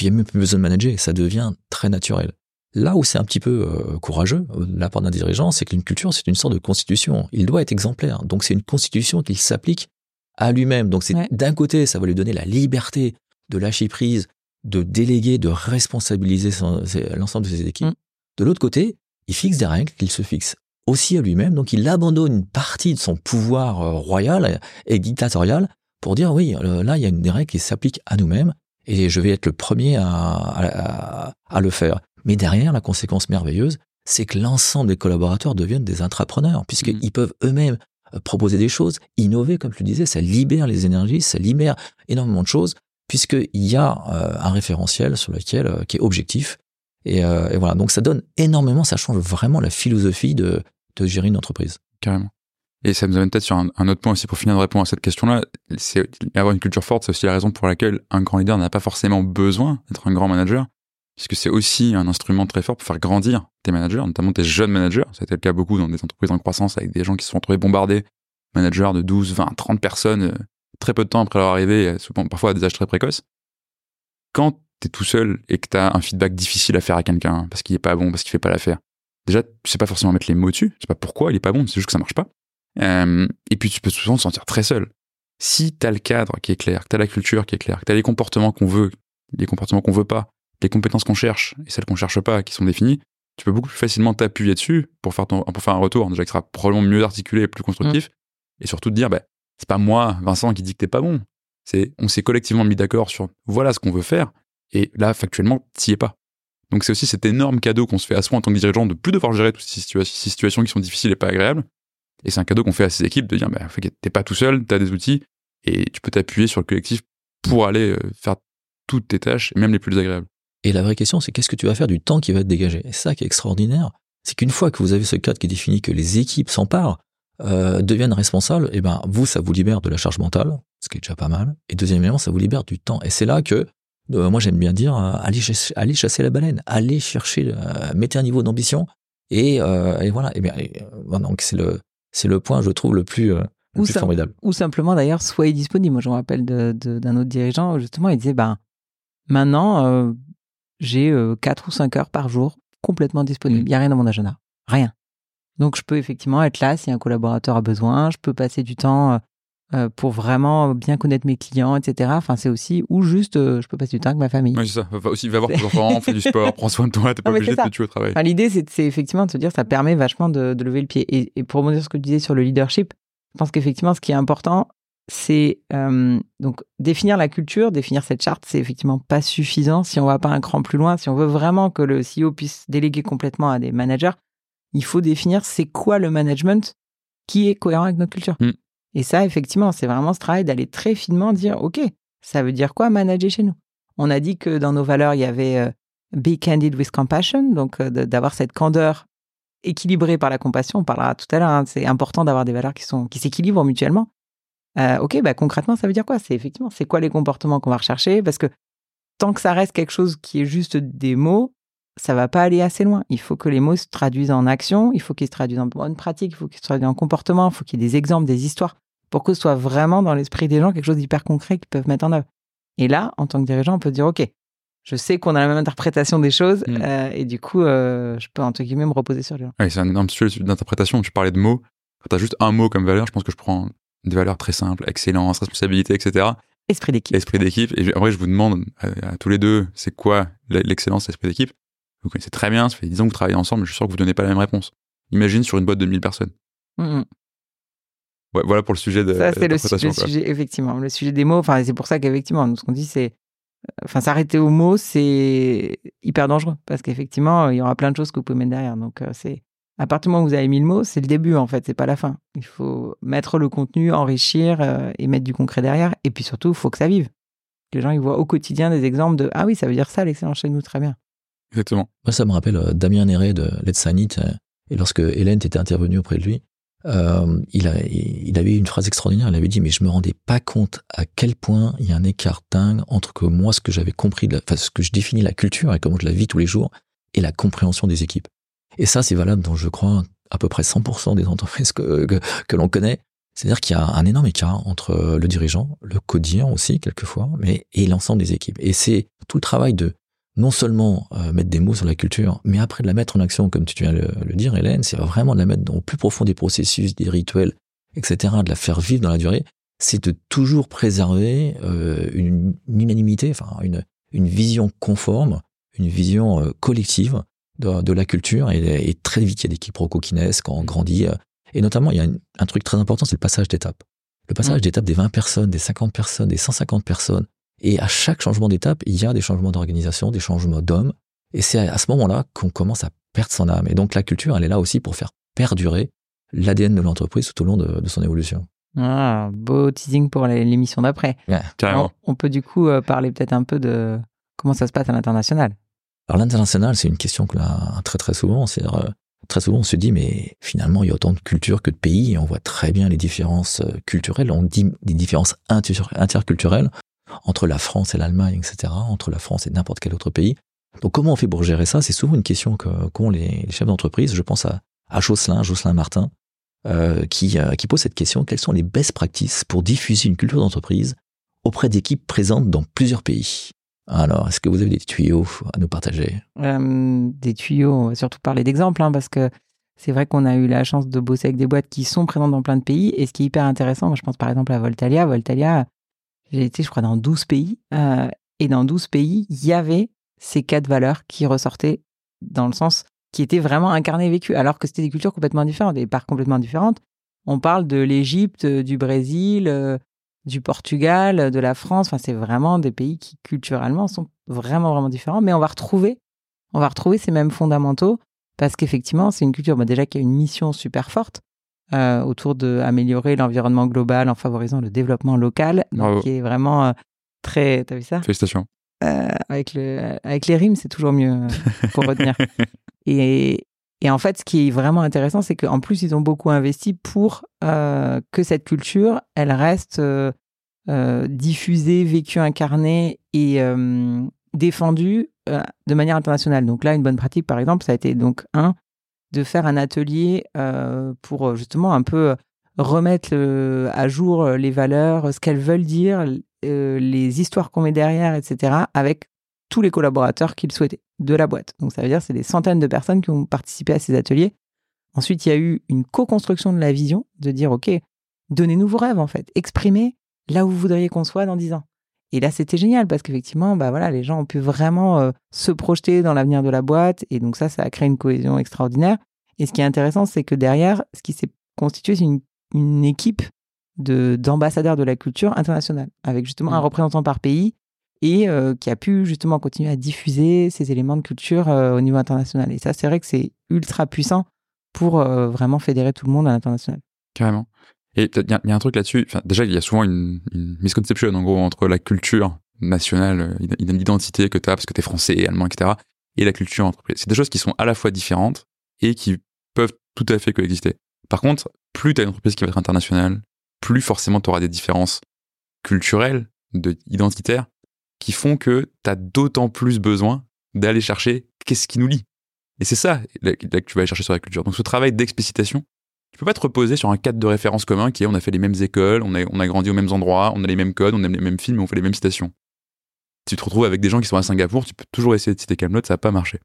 qu'il n'y a même plus besoin de manager. Ça devient très naturel. Là où c'est un petit peu courageux, de la part d'un dirigeant, c'est qu'une culture, c'est une sorte de constitution. Il doit être exemplaire. Donc c'est une constitution qu'il s'applique à lui-même. Donc c'est d'un côté, ça va lui donner la liberté de lâcher prise, de déléguer, de responsabiliser l'ensemble de ses équipes. Mm. De l'autre côté, il fixe des règles qu'il se fixe aussi à lui-même, donc il abandonne une partie de son pouvoir euh, royal et dictatorial pour dire oui, euh, là il y a une des règles qui s'applique à nous-mêmes et je vais être le premier à, à, le faire. Mais derrière, la conséquence merveilleuse, c'est que l'ensemble des collaborateurs deviennent des intrapreneurs, puisqu'ils mmh. peuvent eux-mêmes euh, proposer des choses, innover, comme tu disais, ça libère les énergies, ça libère énormément de choses, puisqu'il y a un référentiel sur lequel, qui est objectif, euh, et, voilà, donc ça donne énormément, ça change vraiment la philosophie de, de gérer une entreprise. Carrément. Et ça nous amène peut-être sur un, autre point aussi pour finir de répondre à cette question-là. C'est avoir une culture forte, c'est aussi la raison pour laquelle un grand leader n'a pas forcément besoin d'être un grand manager, puisque c'est aussi un instrument très fort pour faire grandir tes managers, notamment tes jeunes managers. Été le cas beaucoup dans des entreprises en croissance avec des gens qui se sont retrouvés bombardés, managers de 12, 20, 30 personnes, euh, très peu de temps après leur arrivée, parfois à des âges très précoces. Quand t'es tout seul et que t'as un feedback difficile à faire à quelqu'un parce qu'il est pas bon, parce qu'il fait pas l'affaire, déjà, tu sais pas forcément mettre les mots dessus. C'est pas pourquoi il est pas bon, c'est juste que ça marche pas. Euh, et puis, tu peux souvent te sentir très seul. Si t'as le cadre qui est clair, que t'as la culture qui est claire, que t'as les comportements qu'on veut, les comportements qu'on veut pas, les compétences qu'on cherche et celles qu'on cherche pas, qui sont définies, tu peux beaucoup plus facilement t'appuyer dessus pour faire ton, pour faire un retour, déjà qui sera probablement mieux articulé et plus constructif. Mmh. Et surtout de dire, bah, c'est pas moi, Vincent, qui dit que t'es pas bon. C'est, on s'est collectivement mis d'accord sur voilà ce qu'on veut faire et là, factuellement, t'y es pas. Donc c'est aussi cet énorme cadeau qu'on se fait à soi en tant que dirigeant de plus devoir gérer toutes ces, situations qui sont difficiles et pas agréables. Et c'est un cadeau qu'on fait à ses équipes de dire, bah, t'es pas tout seul, t'as des outils, et tu peux t'appuyer sur le collectif pour aller euh, faire toutes tes tâches, même les plus désagréables. Et la vraie question, c'est qu'est-ce que tu vas faire du temps qui va être dégagé Et ça qui est extraordinaire, c'est qu'une fois que vous avez ce cadre qui définit que les équipes s'emparent, euh, deviennent responsables, et ben vous, ça vous libère de la charge mentale, ce qui est déjà pas mal. Et deuxièmement, ça vous libère du temps. Et c'est là que euh, moi, j'aime bien dire, euh, allez, chasser la baleine, allez chercher, mettez un niveau d'ambition. Et, et, voilà. Et bien, donc c'est le, c'est le point, je trouve, le plus, le ou plus formidable. Ou simplement, d'ailleurs, soyez disponible. Moi, je me rappelle d'un autre dirigeant, justement, il disait, ben, maintenant, j'ai 4 ou 5 heures par jour complètement disponible. Il n'y a rien dans mon agenda. Rien. Donc, je peux effectivement être là si un collaborateur a besoin. Je peux passer du temps euh, pour vraiment bien connaître mes clients, etc. Enfin, c'est aussi, ou juste, euh, je peux passer du temps avec ma famille. Oui, c'est ça. Va aussi, va voir tes enfants, fais du sport, prends soin de toi, t'es pas obligé de te tuer au travail. Enfin, L'idée, c'est effectivement de se dire, ça permet vachement de, de lever le pied. Et, et pour rebondir ce que tu disais sur le leadership, je pense qu'effectivement, ce qui est important, c'est euh, donc définir la culture, définir cette charte, c'est effectivement pas suffisant si on va pas un cran plus loin. Si on veut vraiment que le CEO puisse déléguer complètement à des managers, il faut définir c'est quoi le management qui est cohérent avec notre culture. Mm. Et ça, effectivement, c'est vraiment ce travail d'aller très finement dire, OK, ça veut dire quoi manager chez nous? On a dit que dans nos valeurs, il y avait euh, be candid with compassion, donc euh, d'avoir cette candeur équilibrée par la compassion. On parlera tout à l'heure, hein, c'est important d'avoir des valeurs qui sont qui s'équilibrent mutuellement. Euh, ok, bah concrètement, ça veut dire quoi? C'est effectivement, c'est quoi les comportements qu'on va rechercher? Parce que tant que ça reste quelque chose qui est juste des mots, ça va pas aller assez loin. Il faut que les mots se traduisent en action, il faut qu'ils se traduisent en bonne pratique, il faut qu'ils se traduisent en comportement, il faut qu'il y ait des exemples, des histoires, pour que ce soit vraiment dans l'esprit des gens quelque chose d'hyper concret qu'ils peuvent mettre en œuvre. Et là, en tant que dirigeant, on peut dire, OK, je sais qu'on a la même interprétation des choses, Mm. euh, et du coup, euh, je peux, entre guillemets, me reposer sur les gens. Oui, c'est un énorme sujet d'interprétation. Tu parlais de mots. Quand t'as juste un mot comme valeur, je pense que je prends des valeurs très simples, excellence, responsabilité, etc. Esprit d'équipe. Esprit d'équipe. Et en vrai, je vous demande à, à tous les deux, c'est quoi l'excellence, l'esprit d'équipe? Vous connaissez très bien, ça fait 10 ans que vous travaillez ensemble, mais je suis sûr que vous donnez pas la même réponse. Imagine sur une boîte de 1000 personnes. Mm, mm. Ouais, voilà pour le sujet de Ça, c'est le, su- sujet, effectivement. Le sujet des mots, enfin, c'est pour ça qu'effectivement, nous, ce qu'on dit, c'est. Enfin, s'arrêter aux mots, c'est hyper dangereux. Parce qu'effectivement, il y aura plein de choses que vous pouvez mettre derrière. Donc, euh, c'est. À partir du moment où vous avez mis le mot, c'est le début, en fait, c'est pas la fin. Il faut mettre le contenu, enrichir euh, et mettre du concret derrière. Et puis surtout, il faut que ça vive. Que les gens, ils voient au quotidien des exemples de Ah oui, ça veut dire ça, l'excellence chez nous, très bien. Exactement. Moi, ça me rappelle euh, Damien Néret de Let's Sign It, euh, et lorsque Hélène était intervenue auprès de lui, euh, il, a, il avait une phrase extraordinaire. Il avait dit, mais je me rendais pas compte à quel point il y a un écart dingue entre que moi, ce que j'avais compris, de la- enfin, ce que je définis la culture et comment je la vis tous les jours, et la compréhension des équipes. Et ça, c'est valable dans, je crois, à peu près 100% des entreprises que, que, que l'on connaît. C'est-à-dire qu'il y a un énorme écart entre le dirigeant, le codien aussi, quelquefois, mais, et l'ensemble des équipes. Et c'est tout le travail de non seulement euh, mettre des mots sur la culture, mais après de la mettre en action, comme tu viens de le, le dire, Hélène, c'est vraiment de la mettre le plus profond des processus, des rituels, etc., de la faire vivre dans la durée, c'est de toujours préserver euh, une, une unanimité, enfin une, une vision conforme, une vision euh, collective de, de la culture. Et, et très vite, il y a des quiproquos quand on grandit. et notamment, il y a un, un truc très important, c'est le passage d'étape. Le passage Mm. d'étape des 20 personnes, des 50 personnes, des 150 personnes. Et à chaque changement d'étape, il y a des changements d'organisation, des changements d'hommes. Et c'est à ce moment-là qu'on commence à perdre son âme. Et donc la culture, elle est là aussi pour faire perdurer l'ADN de l'entreprise tout au long de, de son évolution. Ah, beau teasing pour l'émission d'après. On, on peut du coup euh, parler peut-être un peu de comment ça se passe à l'international. Alors l'international, c'est une question qu'on a très très souvent. C'est euh, très souvent on se dit mais finalement il y a autant de cultures que de pays et on voit très bien les différences euh, culturelles. On dit des différences inter- interculturelles entre la France et l'Allemagne, etc. Entre la France et n'importe quel autre pays. Donc comment on fait pour gérer ça? C'est souvent une question que- qu'ont les, chefs d'entreprise. Je pense à, à Jocelyn, Jocelyn Martin, euh, qui, euh, qui pose cette question quelles sont les best practices pour diffuser une culture d'entreprise auprès d'équipes présentes dans plusieurs pays? Alors, est-ce que vous avez des tuyaux à nous partager? Euh, des tuyaux, surtout parler d'exemples, hein, parce que c'est vrai qu'on a eu la chance de bosser avec des boîtes qui sont présentes dans plein de pays. Et ce qui est hyper intéressant, je pense par exemple à Voltalia. Voltalia, j'ai été, je crois, dans 12 pays. euh, et dans 12 pays, il y avait ces quatre valeurs qui ressortaient dans le sens qui étaient vraiment incarnées et vécues, alors que c'était des cultures complètement différentes, des parts complètement différentes. On parle de l'Égypte, du Brésil, euh, du Portugal, de la France. Enfin, c'est vraiment des pays qui culturellement sont vraiment vraiment différents, mais on va retrouver, on va retrouver ces mêmes fondamentaux parce qu'effectivement, c'est une culture bah, déjà qui a une mission super forte euh, autour de améliorer l'environnement global en favorisant le développement local, donc qui est vraiment euh, très. T'as vu ça? Félicitations. Euh, avec le avec les rimes, c'est toujours mieux euh, pour retenir. Et et en fait, ce qui est vraiment intéressant, c'est qu'en plus, ils ont beaucoup investi pour que cette culture, elle reste diffusée, vécue, incarnée et défendue de manière internationale. Donc là, une bonne pratique, par exemple, ça a été donc un de faire un atelier euh, pour euh, justement un peu remettre le- à jour euh, les valeurs, ce qu'elles veulent dire, euh, les histoires qu'on met derrière, etc., avec tous les collaborateurs qu'ils souhaitaient de la boîte. Donc ça veut dire c'est des centaines de personnes qui ont participé à ces ateliers Ensuite, il y a eu une co-construction de la vision, de dire, OK, donnez-nous vos rêves, en fait. Exprimez là où vous voudriez qu'on soit dans dix ans. Et là, c'était génial parce qu'effectivement, bah voilà, les gens ont pu vraiment euh, se projeter dans l'avenir de la boîte. Et donc ça, ça a créé une cohésion extraordinaire. Et ce qui est intéressant, c'est que derrière, ce qui s'est constitué, c'est une, une, équipe de d'ambassadeurs de la culture internationale, avec justement un Mmh. représentant par pays et euh, qui a pu justement continuer à diffuser ces éléments de culture euh, au niveau international. Et ça, c'est vrai que c'est ultra puissant pour vraiment fédérer tout le monde à l'international. Carrément. Il y, a- un truc là-dessus. Déjà, il y a souvent une, une misconception, en gros, entre la culture nationale, euh, id- l'identité que tu as parce que tu es français, allemand, etc., et la culture entreprise. C'est des choses qui sont à la fois différentes et qui peuvent tout à fait coexister. Par contre, plus tu as une entreprise qui va être internationale, plus forcément tu auras des différences culturelles, de, identitaires, qui font que tu as d'autant plus besoin d'aller chercher qu'est-ce qui nous lie. Et c'est ça là que tu vas aller chercher sur la culture. Donc ce travail d'explicitation, tu peux pas te reposer sur un cadre de référence commun qui est on a fait les mêmes écoles, on a, on a grandi aux mêmes endroits, on a les mêmes codes, on aime les mêmes films on fait les mêmes citations. Si tu te retrouves avec des gens qui sont à Singapour, tu peux toujours essayer de citer Camelot, ça va pas marcher.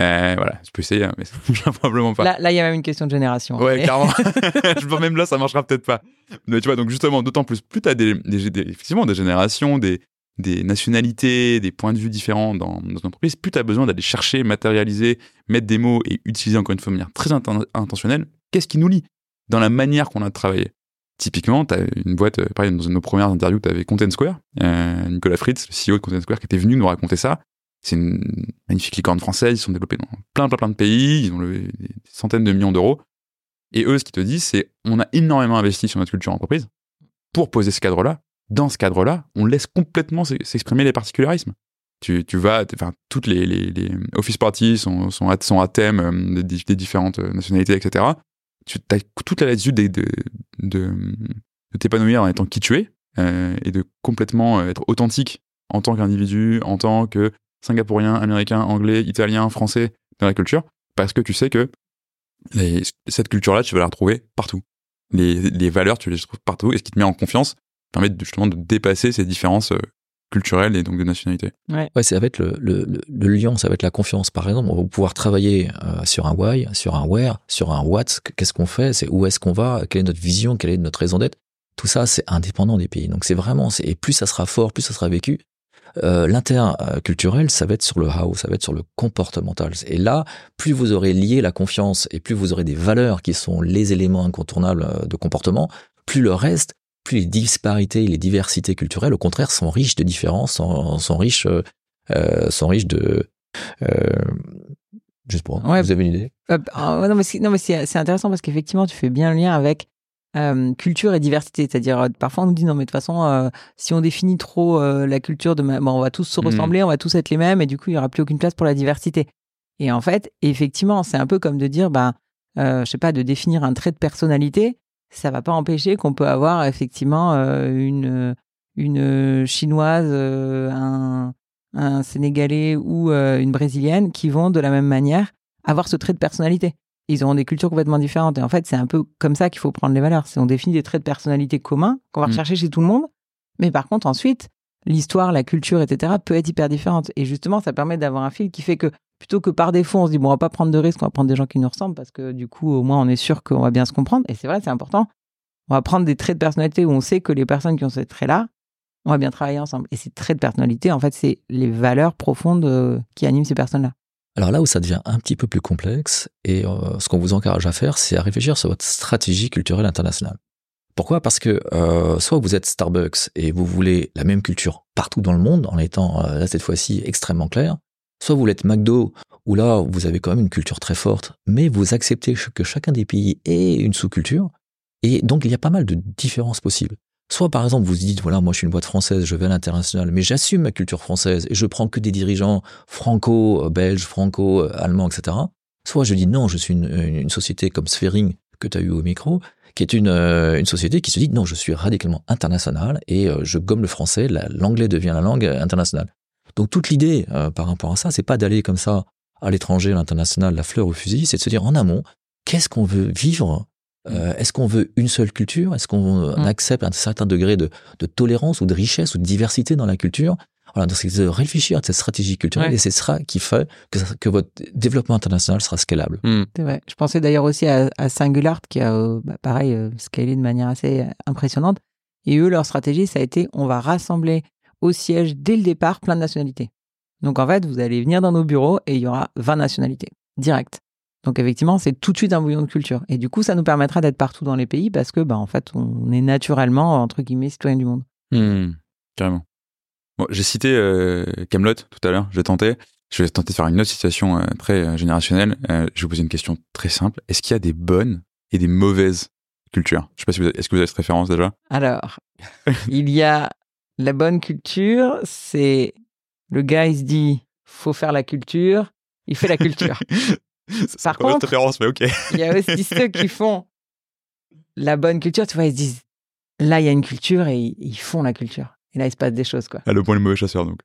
Euh, voilà, tu peux essayer, hein, mais ça marchera probablement pas. Là, il y a même une question de génération. Ouais, Mais- clairement. je pense même là, ça marchera peut-être pas. Mais tu vois, donc justement, d'autant plus, plus tu as des, des- des- effectivement des générations, des, des nationalités, des points de vue différents dans, dans une entreprise, plus tu as besoin d'aller chercher, matérialiser, mettre des mots et utiliser encore une fois de manière très inten- intentionnelle qu'est-ce qui nous lie dans la manière qu'on a de travailler. Typiquement, tu as une boîte, euh, pareil, dans une de nos premières interviews, tu avais Content Square, euh, Nicolas Fritz, le CEO de Content Square, qui était venu nous raconter ça. C'est une magnifique licorne française, ils sont développés dans plein, plein, plein de pays, ils ont levé des centaines de millions d'euros. Et eux, ce qu'ils te disent, c'est on a énormément investi sur notre culture entreprise pour poser ce cadre-là. Dans ce cadre-là, on laisse complètement s'ex- s'exprimer les particularismes. Tu, tu vas, enfin, toutes les, office parties sont, à, thème euh, des différentes nationalités, etc. Tu as toute la latitude de, t'épanouir en étant qui tu es euh, et de complètement euh, être authentique en tant qu'individu, en tant que singapourien, américain, anglais, italien, français dans la culture, parce que tu sais que cette culture-là, tu vas la retrouver partout. Les, les valeurs, tu les trouves partout, et ce qui te met en confiance permet justement de dépasser ces différences culturelles et donc de nationalité. Ouais, ça va être le, le, le, le lien, ça va être la confiance. Par exemple, on va pouvoir travailler euh, sur un why, sur un where, sur un what. Qu'est-ce qu'on fait C'est où est-ce qu'on va Quelle est notre vision Quelle est notre raison d'être Tout ça, c'est indépendant des pays. Donc c'est vraiment, et plus ça sera fort, plus ça sera vécu. Euh, L'interculturel, ça va être sur le how, ça va être sur le comportemental. Et là, plus vous aurez lié la confiance et plus vous aurez des valeurs qui sont les éléments incontournables euh, de comportement, plus le reste, plus les disparités, les diversités culturelles, au contraire, sont riches de différences, sont, sont riches, euh, euh, sont riches de. Euh, juste pour. Ouais. Vous avez une idée? Euh, ah, non, mais c'est, non, mais c'est, intéressant parce qu'effectivement, tu fais bien le lien avec euh, culture et diversité. C'est-à-dire, euh, parfois, on nous dit non, mais de toute façon, euh, si on définit trop la culture de, ma... bon, on va tous se Mhm. ressembler, on va tous être les mêmes, et du coup, il y aura plus aucune place pour la diversité. Et en fait, effectivement, c'est un peu comme de dire, bah, je sais pas, de définir un trait de personnalité. Ça va pas empêcher qu'on peut avoir effectivement euh, une une chinoise, euh, un un sénégalais ou euh, une brésilienne qui vont de la même manière avoir ce trait de personnalité. Ils auront des cultures complètement différentes. Et en fait, c'est un peu comme ça qu'il faut prendre les valeurs. C'est on définit des traits de personnalité communs qu'on va Mm. rechercher chez tout le monde. Mais par contre, ensuite, l'histoire, la culture, etc., peut être hyper différente. Et justement, ça permet d'avoir un fil qui fait que plutôt que par défaut, on se dit, bon, on va pas prendre de risques, on va prendre des gens qui nous ressemblent parce que du coup, au moins, on est sûr qu'on va bien se comprendre. Et c'est vrai, c'est important. On va prendre des traits de personnalité où on sait que les personnes qui ont ces traits-là, on va bien travailler ensemble. Et ces traits de personnalité, en fait, c'est les valeurs profondes euh, qui animent ces personnes-là. Alors là où ça devient un petit peu plus complexe, et euh, ce qu'on vous encourage à faire, c'est à réfléchir sur votre stratégie culturelle internationale. Pourquoi? Parce que euh, soit vous êtes Starbucks et vous voulez la même culture partout dans le monde, en étant là cette fois-ci extrêmement clair, soit vous l'êtes McDo, où là vous avez quand même une culture très forte, mais vous acceptez que chacun des pays ait une sous-culture, et donc il y a pas mal de différences possibles. Soit par exemple vous dites voilà moi je suis une boîte française, je vais à l'international, mais j'assume ma culture française et je prends que des dirigeants franco-belges, franco-allemands, etc. Soit je dis non, je suis une, société comme Sphering que tu as eu au micro, qui est une, euh, une société qui se dit non, je suis radicalement international et euh, je gomme le français, la- l'anglais devient la langue euh, internationale. Donc toute l'idée euh, par rapport à ça, c'est pas d'aller comme ça à l'étranger, à l'international, la fleur au fusil, c'est de se dire en amont, qu'est-ce qu'on veut vivre Euh, Est-ce qu'on veut une seule culture Est-ce qu'on Mm. accepte un certain degré de, de tolérance ou de richesse ou de diversité dans la culture? Voilà, donc c'est de réfléchir à cette stratégie culturelle Ouais. et c'est ça qui fait que, votre développement international sera scalable. Hmm. C'est vrai. Je pensais d'ailleurs aussi à, à Singular qui a, euh, bah, pareil, euh, scalé de manière assez impressionnante. Et eux, leur stratégie, ça a été on va rassembler au siège dès le départ plein de nationalités. Donc en fait, vous allez venir dans nos bureaux et il y aura 20 nationalités, direct. Donc effectivement, c'est tout de suite un bouillon de culture. Et du coup, ça nous permettra d'être partout dans les pays parce que, bah, en fait, on est naturellement, entre guillemets, citoyen du monde. Hmm, carrément. Bon, j'ai cité euh, Camelot tout à l'heure, j'ai tenté. Je vais tenter de faire une autre situation euh, très euh, générationnelle. Je vais vous poser une question très simple. Est-ce qu'il y a des bonnes et des mauvaises cultures? Je sais pas si vous avez- est-ce que vous avez cette référence déjà? Alors, il y a la bonne culture, c'est le gars, il se dit, faut faire la culture, il fait la culture. Par contre- référence, mais ok. Il y a aussi ceux qui font la bonne culture, tu vois, ils se disent, là, il y a une culture et ils- ils font la culture. Et là, il se passe des choses, quoi. Ah, le point le mauvais chasseur, donc.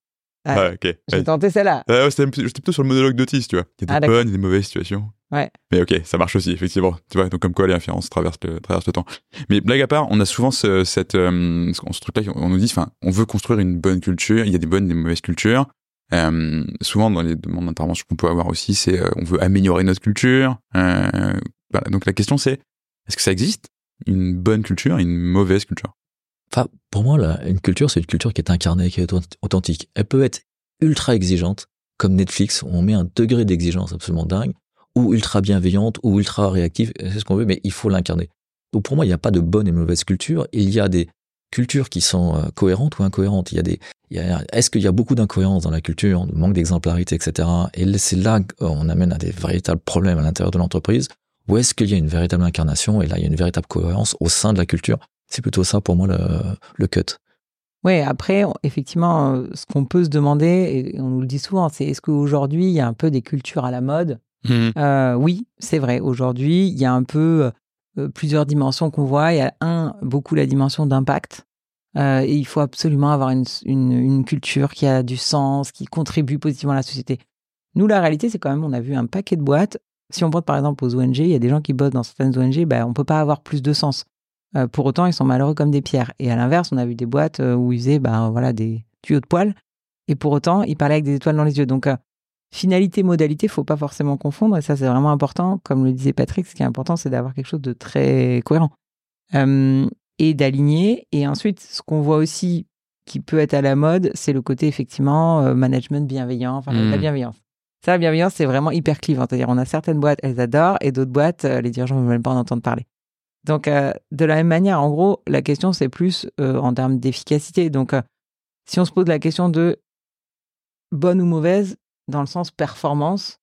Ah, Ah, ok. J'ai Ouais. tenté celle-là. Ah, ouais, j'étais plutôt sur le monologue d'Otis, tu vois. Il y a des Ah, d'accord. bonnes et des mauvaises situations. Ouais. Mais ok, ça marche aussi, effectivement. Tu vois, donc comme quoi les références traversent le, traversent le temps. Mais blague à part, on a souvent ce, cette, euh, ce, truc-là, on nous dit, enfin, on veut construire une bonne culture, il y a des bonnes et des mauvaises cultures. Euh, souvent, dans les demandes d'intervention qu'on peut avoir aussi, c'est euh, on veut améliorer notre culture. Voilà. Donc la question c'est, est-ce que ça existe une bonne culture et une mauvaise culture? Enfin, pour moi, là, une culture, c'est une culture qui est incarnée, qui est authent- authentique. Elle peut être ultra exigeante, comme Netflix, où on met un degré d'exigence absolument dingue, ou ultra bienveillante, ou ultra réactive, c'est ce qu'on veut, mais il faut l'incarner. Donc pour moi, il n'y a pas de bonne et mauvaise culture. Il y a des cultures qui sont euh, cohérentes ou incohérentes. Il y a des, est-ce qu'il y a beaucoup d'incohérences dans la culture, de manque d'exemplarité, etc. Et c'est là qu'on amène à des véritables problèmes à l'intérieur de l'entreprise. Ou est-ce qu'il y a une véritable incarnation et là il y a une véritable cohérence au sein de la culture C'est plutôt ça pour moi le, le cut. Oui, après, effectivement, ce qu'on peut se demander, et on nous le dit souvent, c'est est-ce qu'aujourd'hui, il y a un peu des cultures à la mode? Euh, Oui, c'est vrai. Aujourd'hui, il y a un peu euh, plusieurs dimensions qu'on voit. Il y a un, beaucoup la dimension d'impact. Euh, et il faut absolument avoir une, une, une culture qui a du sens, qui contribue positivement à la société. Nous, la réalité, c'est quand même, on a vu un paquet de boîtes. Si on pense par exemple aux ONG, il y a des gens qui bossent dans certaines ONG, ben, on peut pas avoir plus de sens. Euh, pour autant, ils sont malheureux comme des pierres. Et à l'inverse, on a vu des boîtes euh, où ils faisaient ben, voilà, des tuyaux de poils. Et pour autant, ils parlaient avec des étoiles dans les yeux. Donc, euh, finalité, modalité, faut pas forcément confondre. Et ça, c'est vraiment important. Comme le disait Patrick, ce qui est important, c'est d'avoir quelque chose de très cohérent. Euh, et d'aligner. Et ensuite, ce qu'on voit aussi qui peut être à la mode, c'est le côté effectivement management bienveillant, enfin la bienveillance. Ça, la bienveillance, c'est vraiment hyper clivant. C'est-à-dire, on a certaines boîtes, elles adorent, et d'autres boîtes, les dirigeants ne veulent même pas en entendre parler. Donc, euh, de la même manière, en gros, la question, c'est plus euh, en termes d'efficacité. Donc, euh, si on se pose la question de bonne ou mauvaise, dans le sens performance,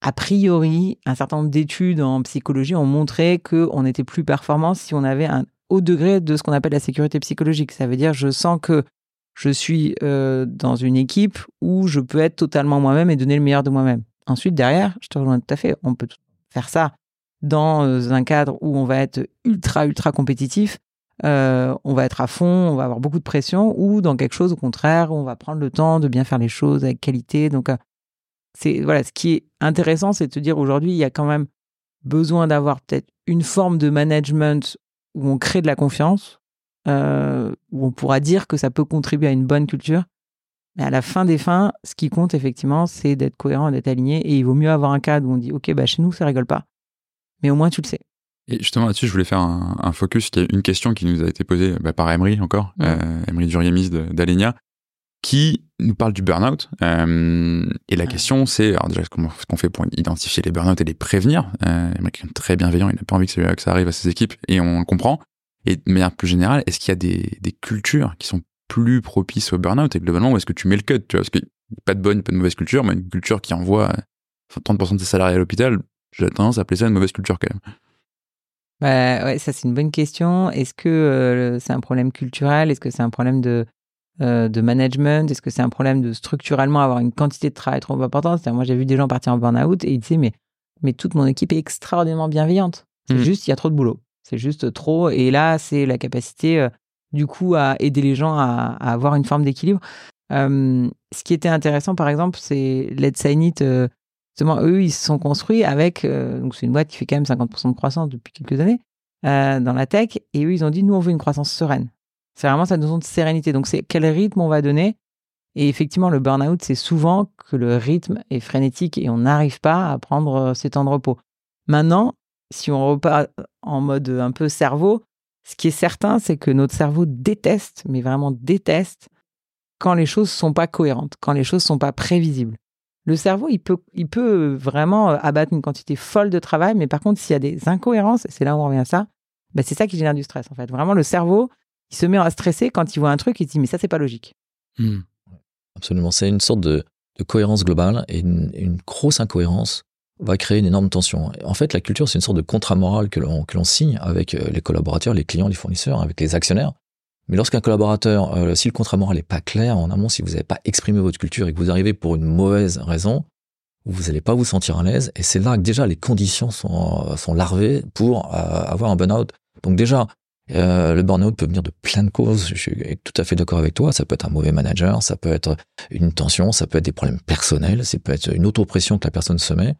a priori, un certain nombre d'études en psychologie ont montré qu'on était plus performant si on avait un haut degré de ce qu'on appelle la sécurité psychologique. Ça veut dire, je sens que je suis dans une équipe où je peux être totalement moi-même et donner le meilleur de moi-même. Ensuite, derrière, je te rejoins tout à fait, on peut faire ça dans euh, un cadre où on va être ultra, ultra compétitif, euh, on va être à fond, on va avoir beaucoup de pression, ou dans quelque chose au contraire, où on va prendre le temps de bien faire les choses avec qualité. Donc, euh, c'est voilà, ce qui est intéressant, c'est de se dire aujourd'hui, il y a quand même besoin d'avoir peut-être une forme de management où on crée de la confiance, où on pourra dire que ça peut contribuer à une bonne culture. Mais à la fin des fins, ce qui compte effectivement, c'est d'être cohérent, d'être aligné. Et il vaut mieux avoir un cadre où on dit, OK, bah, chez nous, ça rigole pas. Mais au moins, tu le sais. Et justement là-dessus, je voulais faire un, un focus. Il y a une question qui nous a été posée bah, par Emery encore, Ouais. euh, Emery Duriemis d'Alenia, qui nous parle du burn-out. Euh, et la Ouais. question, c'est alors déjà comment est-ce qu'on fait pour identifier les burn-out et les prévenir. Euh, Emery est très bienveillant, il n'a pas envie que ça, que ça arrive à ses équipes et on le comprend. Et de manière plus générale, est-ce qu'il y a des, des cultures qui sont plus propices au burn-out? Et globalement, où est-ce que tu mets le cut tu vois? Parce qu'il n'y a pas de bonne, pas de mauvaise culture, mais une culture qui envoie euh, 30% de ses salariés à l'hôpital, j'ai tendance à appeler ça une mauvaise culture quand même. Bah, ouais, ça, c'est une bonne question. Est-ce que euh, c'est un problème culturel? Est-ce que c'est un problème de, euh, de management? Est-ce que c'est un problème de structurellement avoir une quantité de travail trop importante? Moi, j'ai vu des gens partir en burn-out et ils disaient, mais, mais toute mon équipe est extraordinairement bienveillante. C'est Mhm. juste, il y a trop de boulot. C'est juste trop. Et là, c'est la capacité, euh, du coup, à aider les gens à, à avoir une forme d'équilibre. Ce qui était intéressant, par exemple, c'est Let's Sign It. euh, justement, eux, ils se sont construits avec. euh, donc, c'est une boîte qui fait quand même 50% de croissance depuis quelques années euh, dans la tech. Et eux, ils ont dit nous, on veut une croissance sereine. C'est vraiment cette notion de sérénité. Donc, c'est quel rythme on va donner. Et effectivement, le burn-out, c'est souvent que le rythme est frénétique et on n'arrive pas à prendre euh, ses temps de repos. Maintenant, si on repart en mode un peu cerveau, ce qui est certain, c'est que notre cerveau déteste, mais vraiment déteste, quand les choses sont pas cohérentes, quand les choses sont pas prévisibles. Le cerveau, il peut, il peut vraiment euh, abattre une quantité folle de travail, mais par contre, s'il y a des incohérences, c'est là où on revient à ça, ben c'est ça qui génère du stress, en fait. Vraiment, le cerveau, il se met à stresser quand il voit un truc, il se dit, mais ça, c'est pas logique. Hmm. Absolument. C'est une sorte de, cohérence globale et une, grosse incohérence va créer une énorme tension. En fait, la culture, c'est une sorte de contrat moral que l'on, que l'on signe avec euh, les collaborateurs, les clients, les fournisseurs, avec les actionnaires. Mais lorsqu'un collaborateur, euh, si le contrat moral n'est pas clair en amont, si vous n'avez pas exprimé votre culture et que vous arrivez pour une mauvaise raison, vous n'allez pas vous sentir à l'aise. Et c'est là que déjà les conditions sont, euh, larvées pour avoir un burn-out. Donc déjà, euh, le burn-out peut venir de plein de causes. Je suis tout à fait d'accord avec toi. Ça peut être un mauvais manager, ça peut être une tension, ça peut être des problèmes personnels, ça peut être une auto-pression que la personne se met.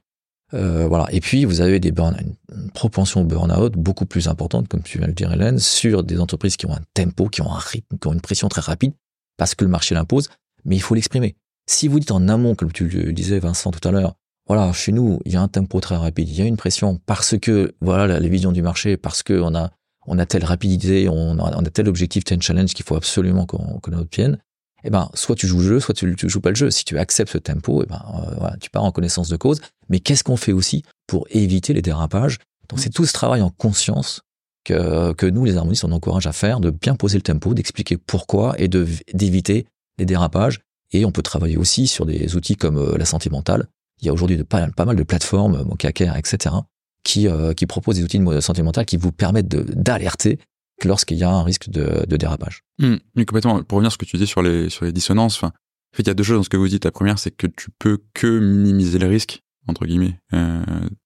Euh, voilà. Et puis, vous avez des burn une propension au burn-out beaucoup plus importante, comme tu viens de le dire, Hélène, sur des entreprises qui ont un tempo, qui ont un rythme, qui ont une pression très rapide, parce que le marché l'impose. Mais il faut l'exprimer. Si vous dites en amont, comme tu le disais, Vincent, tout à l'heure, voilà, chez nous, il y a un tempo très rapide, il y a une pression parce que, voilà, les visions du marché, parce qu'on a on a telle rapidité, on a, on a tel objectif, tel challenge qu'il faut absolument qu'on qu obtienne, eh ben, soit tu joues le jeu, soit tu, tu joues pas le jeu. Si tu acceptes ce tempo, eh ben, euh, voilà, tu pars en connaissance de cause. Mais qu'est-ce qu'on fait aussi pour éviter les dérapages? Donc, c'est tout ce travail en conscience que, que nous, les harmonistes, on encourage à faire, de bien poser le tempo, d'expliquer pourquoi et de d'éviter les dérapages. Et on peut travailler aussi sur des outils comme euh, la santé mentale. Il y a aujourd'hui pas, pas mal de plateformes, Mocacare, etc., qui, euh, qui propose des outils de santé mentale qui vous permettent d'alerter lorsqu'il y a un risque de, de dérapage. Mmh, complètement. Pour revenir à ce que tu dis sur les, sur les dissonances, enfin, en fait, il y a deux choses dans ce que vous dites. La première, c'est que tu peux que minimiser les risques, entre guillemets, euh,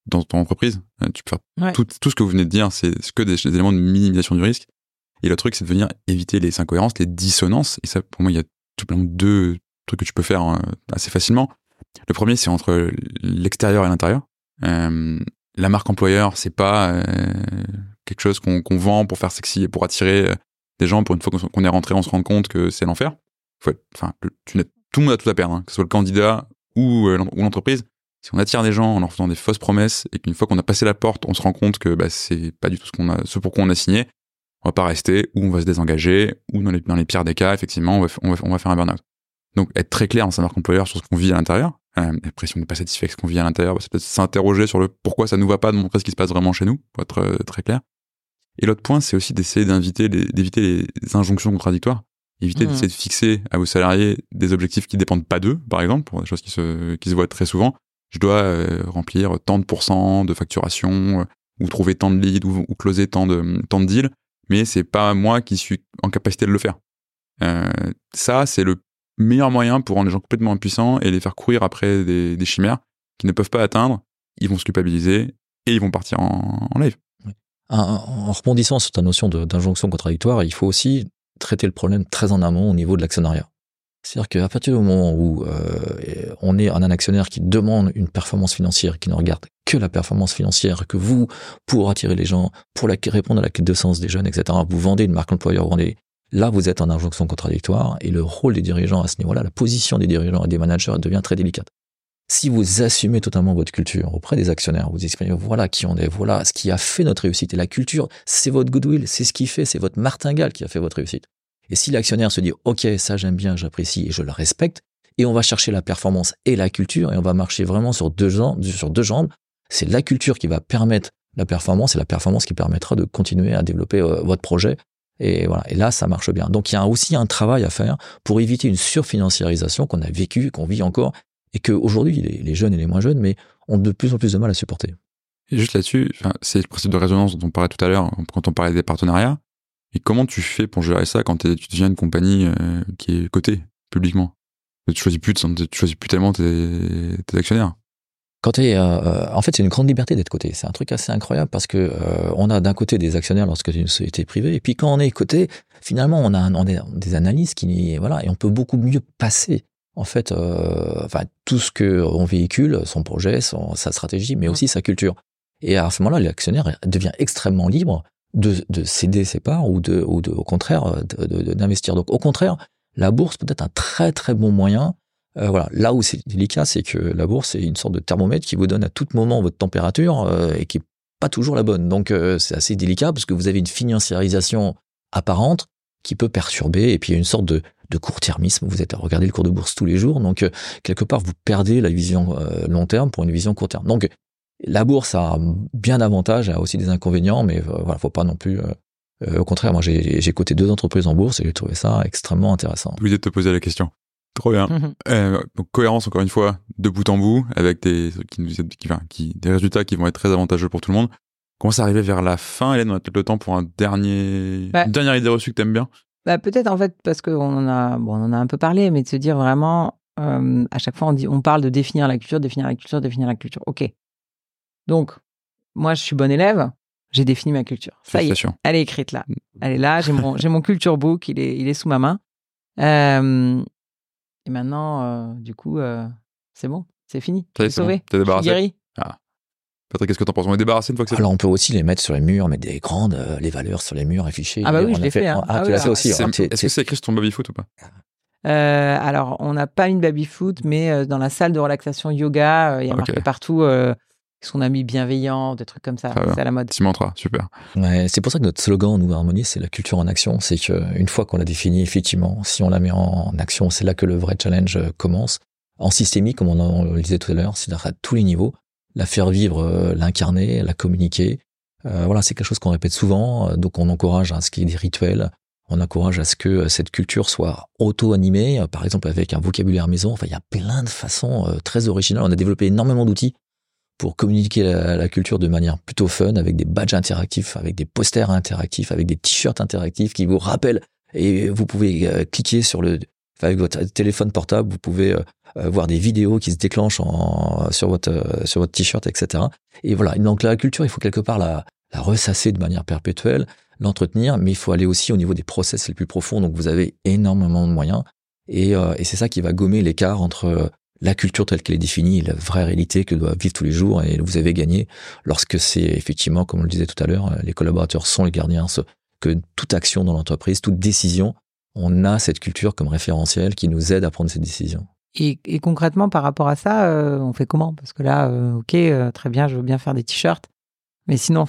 dans ton entreprise. Euh, tu peux faire tout, tout, ce que vous venez de dire, c'est que des, éléments de minimisation du risque. Et le truc, c'est de venir éviter les incohérences, les dissonances. Et ça, pour moi, il y a tout plein de deux trucs que tu peux faire hein, assez facilement. Le premier, c'est entre l'extérieur et l'intérieur. Euh, la marque employeur, c'est pas euh, quelque chose qu'on vend pour faire sexy et pour attirer euh, des gens. Pour une fois qu'on est rentré, on se rend compte que c'est l'enfer. Enfin, tout le monde a tout à perdre, hein, que ce soit le candidat ou, euh, ou l'entreprise. Si on attire des gens en leur faisant des fausses promesses et qu'une fois qu'on a passé la porte, on se rend compte que bah, c'est pas du tout ce qu'on a, ce pour quoi on a signé, on va pas rester ou on va se désengager ou dans les, dans les pires des cas, effectivement, on va, on va, on va faire un burn-out. Donc être très clair dans sa marque employeur sur ce qu'on vit à l'intérieur, euh, après, si on n'est pas satisfait avec ce qu'on vit à l'intérieur, bah, c'est peut-être s'interroger sur le pourquoi ça nous va pas de montrer ce qui se passe vraiment chez nous, pour être euh, très clair. Et l'autre point, c'est aussi d'essayer d'inviter d'éviter les injonctions contradictoires. Éviter mmh. d'essayer de fixer à vos salariés des objectifs qui dépendent pas d'eux, par exemple, pour des choses qui se, qui se voient très souvent. Je dois euh, remplir tant de pourcents de facturation, euh, ou trouver tant de leads, ou, ou, closer tant de, tant de deals, mais c'est pas moi qui suis en capacité de le faire. Euh, ça, c'est le meilleur moyen pour rendre les gens complètement impuissants et les faire courir après des, des chimères qu'ils ne peuvent pas atteindre. Ils vont se culpabiliser et ils vont partir en, en live. En rebondissant sur ta notion d'injonction contradictoire, il faut aussi traiter le problème très en amont au niveau de l'actionnariat. C'est-à-dire qu'à partir du moment où euh, on est un actionnaire qui demande une performance financière, qui ne regarde que la performance financière, que vous, pour attirer les gens, pour répondre à la quête de sens des jeunes, etc., vous vendez une marque employeur, vous Là, vous êtes en injonction contradictoire et le rôle des dirigeants à ce niveau-là, la position des dirigeants et des managers devient très délicate. Si vous assumez totalement votre culture auprès des actionnaires, vous exprimez voilà qui on est, voilà ce qui a fait notre réussite. Et la culture, c'est votre goodwill, c'est ce qui fait, c'est votre martingale qui a fait votre réussite. Et si l'actionnaire se dit ok, ça j'aime bien, j'apprécie et je le respecte, et on va chercher la performance et la culture et on va marcher vraiment sur deux jambes, c'est la culture qui va permettre la performance et la performance qui permettra de continuer à développer euh, votre projet et voilà. Et là, ça marche bien. Donc, il y a aussi un travail à faire pour éviter une surfinanciarisation qu'on a vécue, qu'on vit encore, et qu'aujourd'hui, les, les jeunes et les moins jeunes, mais ont de plus en plus de mal à supporter. Et juste là-dessus, c'est le principe de résonance dont on parlait tout à l'heure quand on parlait des partenariats. Et comment tu fais pour gérer ça quand tu deviens une compagnie euh, qui est cotée publiquement? Tu choisis plus, tu choisis plus tellement tes, tes actionnaires. Quand euh, euh, en fait, c'est une grande liberté d'être coté. C'est un truc assez incroyable parce que euh, on a d'un côté des actionnaires lorsque c'est une société privée, et puis quand on est coté, finalement, on a, un, on a des analyses qui, voilà, et on peut beaucoup mieux passer en fait, euh, enfin tout ce que on véhicule, son projet, son, sa stratégie, mais aussi sa culture. Et à ce moment-là, l'actionnaire devient extrêmement libre de, de, céder ses parts ou de, ou de, au contraire, d'investir. Donc, au contraire, La bourse peut être un très très bon moyen. Euh, voilà, là où c'est délicat, c'est que la bourse c'est une sorte de thermomètre qui vous donne à tout moment votre température euh, et qui est pas toujours la bonne. Donc euh, c'est assez délicat parce que vous avez une financiarisation apparente qui peut perturber et puis il y a une sorte de, de court-termisme. Vous êtes à regarder le cours de bourse tous les jours, donc quelque part vous perdez la vision long terme pour une vision court terme. Donc la bourse a bien d'avantages, a aussi des inconvénients, mais voilà, faut pas non plus euh, au contraire, moi, j'ai coté deux entreprises en bourse et j'ai trouvé ça extrêmement intéressant. Vous de te poser la question. Trop bien. Mhm. Euh, donc cohérence encore une fois de bout en bout avec des qui, qui, qui, des résultats qui vont être très avantageux pour tout le monde. Comment ça arriver vers la fin, Hélène On a peut-être le temps pour un dernier bah. une dernière idée reçue que t'aimes bien. Bah peut-être en fait parce qu'on en a bon on en a un peu parlé, mais de se dire vraiment euh, à chaque fois on dit on parle de définir la culture, définir la culture, définir la culture. Ok. Donc moi je suis bon élève, j'ai défini ma culture. Ça y est, elle est écrite là. Elle est là, j'ai mon, j'ai mon culture book, il est, il est sous ma main. Euh, et maintenant, euh, du coup, c'est bon, c'est fini. T'es sauvé. T'es débarrassé. guéri. Ah. Patrick, qu'est-ce que t'en penses? On est débarrassé une fois que c'est Alors, on peut aussi les mettre sur les murs, mettre des grandes, les valeurs sur les murs affichées. Ah bah oui, je l'ai fait. Hein. Ah, ah, tu l'as fait aussi. Est-ce que c'est écrit sur ton baby-foot ou pas? Alors, on n'a pas une baby-foot, mais dans la salle de relaxation yoga, il y a marqué partout son ami bienveillant, des trucs comme ça. C'est à la mode. Cimentra, super. Ouais, c'est pour ça que notre slogan, nous, Harmonie, c'est la culture en action. C'est qu'une fois qu'on l'a défini, effectivement, si on la met en action, c'est là que le vrai challenge euh, commence. En systémique, comme on, le disait tout à l'heure, c'est à tous les niveaux. La faire vivre, euh, l'incarner, la communiquer. Euh, voilà, c'est quelque chose qu'on répète souvent. Donc, on encourage à ce qu'il y ait des rituels. On encourage à ce que cette culture soit auto-animée, par exemple avec un vocabulaire maison. Enfin, il y a plein de façons très originales. On a développé énormément d'outils pour communiquer la, culture de manière plutôt fun, avec des badges interactifs, avec des posters interactifs, avec des t-shirts interactifs qui vous rappellent. Et vous pouvez euh, cliquer sur le, avec votre téléphone portable, vous pouvez euh, euh, voir des vidéos qui se déclenchent en, sur votre sur votre t-shirt, etc. Et voilà. Donc la culture, il faut quelque part la, ressasser de manière perpétuelle, l'entretenir, mais il faut aller aussi au niveau des process les plus profonds. Donc vous avez énormément de moyens. Et, et c'est ça qui va gommer l'écart entre la culture telle qu'elle est définie la vraie réalité que doit vivre tous les jours et vous avez gagné lorsque c'est effectivement, comme on le disait tout à l'heure, les collaborateurs sont les gardiens, que toute action dans l'entreprise, toute décision, on a cette culture comme référentiel qui nous aide à prendre ces décisions. Et, concrètement, par rapport à ça, euh, on fait comment? Parce que là, euh, ok, euh, très bien, je veux bien faire des t-shirts, mais sinon,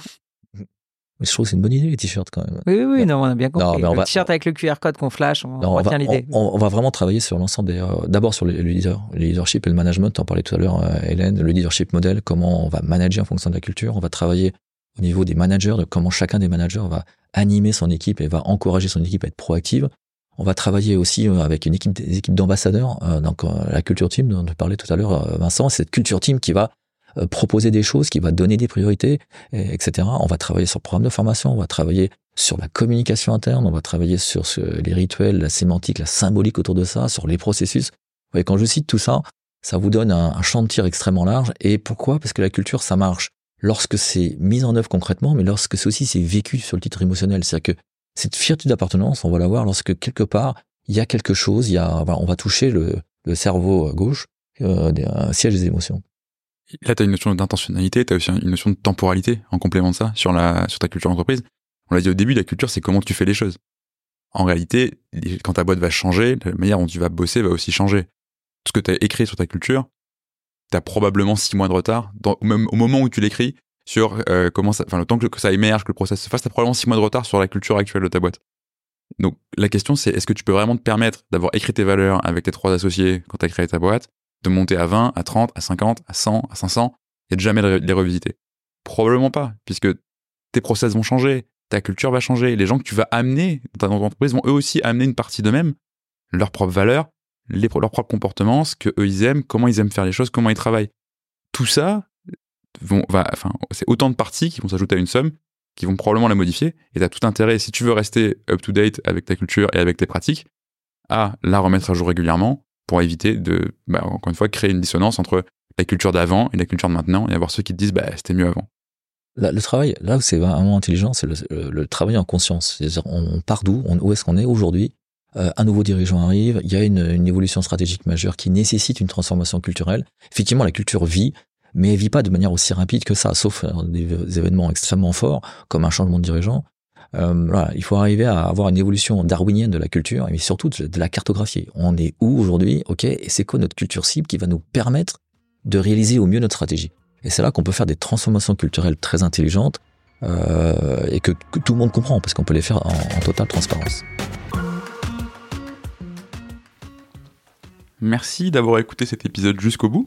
mais je trouve que c'est une bonne idée, les t-shirts, quand même. Oui, oui, non, on a bien compris. le t-shirt avec le QR code qu'on flash, on, on retient l'idée. On, va vraiment travailler sur l'ensemble des... D'abord sur le, leader, le leadership et le management. On parlait tout à l'heure, Hélène, le leadership modèle, comment on va manager en fonction de la culture. On va travailler au niveau des managers, de comment chacun des managers va animer son équipe et va encourager son équipe à être proactive. On va travailler aussi euh, avec une équipe, des équipes d'ambassadeurs. donc la culture team dont tu parlais tout à l'heure, Vincent, c'est cette culture team qui va euh, proposer des choses, qui va donner des priorités, etc. On va travailler sur le programme de formation, on va travailler sur la communication interne, on va travailler sur les rituels, la sémantique, la symbolique autour de ça, sur les processus. Et quand je cite tout ça, ça vous donne un, champ de tir extrêmement large. Et pourquoi? Parce que la culture, ça marche lorsque c'est mis en œuvre concrètement, mais lorsque c'est aussi c'est vécu sur le titre émotionnel. C'est-à-dire que cette fierté d'appartenance, on va la voir lorsque quelque part il y a quelque chose, il y a, on va toucher le, cerveau gauche, euh, un siège des émotions. Là, tu as une notion d'intentionnalité, tu as aussi une notion de temporalité en complément de ça sur, ta culture d'entreprise. On l'a dit au début, la culture, c'est comment tu fais les choses. En réalité, quand ta boîte va changer, la manière dont tu vas bosser va aussi changer. Tout ce que tu as écrit sur ta culture, tu as probablement six mois de retard, au moment où tu l'écris, sur euh, comment ça, le temps que, ça émerge, que le process se fasse, tu as probablement six mois de retard sur la culture actuelle de ta boîte. Donc la question c'est est-ce que tu peux vraiment te permettre d'avoir écrit tes valeurs avec tes trois associés quand tu as créé ta boîte de monter à 20, à 30, à 50, à 100, à 500 et de jamais les revisiter? Probablement pas, puisque tes process vont changer, ta culture va changer, les gens que tu vas amener dans ton entreprise vont eux aussi amener une partie d'eux-mêmes, leurs propres valeurs, leurs propres comportements, ce que eux ils aiment, comment ils aiment faire les choses, comment ils travaillent. Tout ça, c'est autant de parties qui vont s'ajouter à une somme, qui vont probablement la modifier, et tu as tout intérêt, si tu veux rester up-to-date avec ta culture et avec tes pratiques, à la remettre à jour régulièrement, pour éviter de, bah, encore une fois, créer une dissonance entre la culture d'avant et la culture de maintenant, et avoir ceux qui te disent, bah, c'était mieux avant. le travail, là où c'est vraiment intelligent, c'est le, travail en conscience. C'est-à-dire, on, part d'où, où est-ce qu'on est aujourd'hui? Euh, Un nouveau dirigeant arrive, il y a une, évolution stratégique majeure qui nécessite une transformation culturelle. Effectivement, la culture vit, mais elle vit pas de manière aussi rapide que ça, sauf des événements extrêmement forts, comme un changement de dirigeant. Euh, il faut arriver à avoir une évolution darwinienne de la culture, mais surtout de, la cartographie. On est où aujourd'hui? Ok, et c'est quoi notre culture cible qui va nous permettre de réaliser au mieux notre stratégie? Et c'est là qu'on peut faire des transformations culturelles très intelligentes euh, et que, tout le monde comprend, parce qu'on peut les faire en totale transparence. Merci d'avoir écouté cet épisode jusqu'au bout.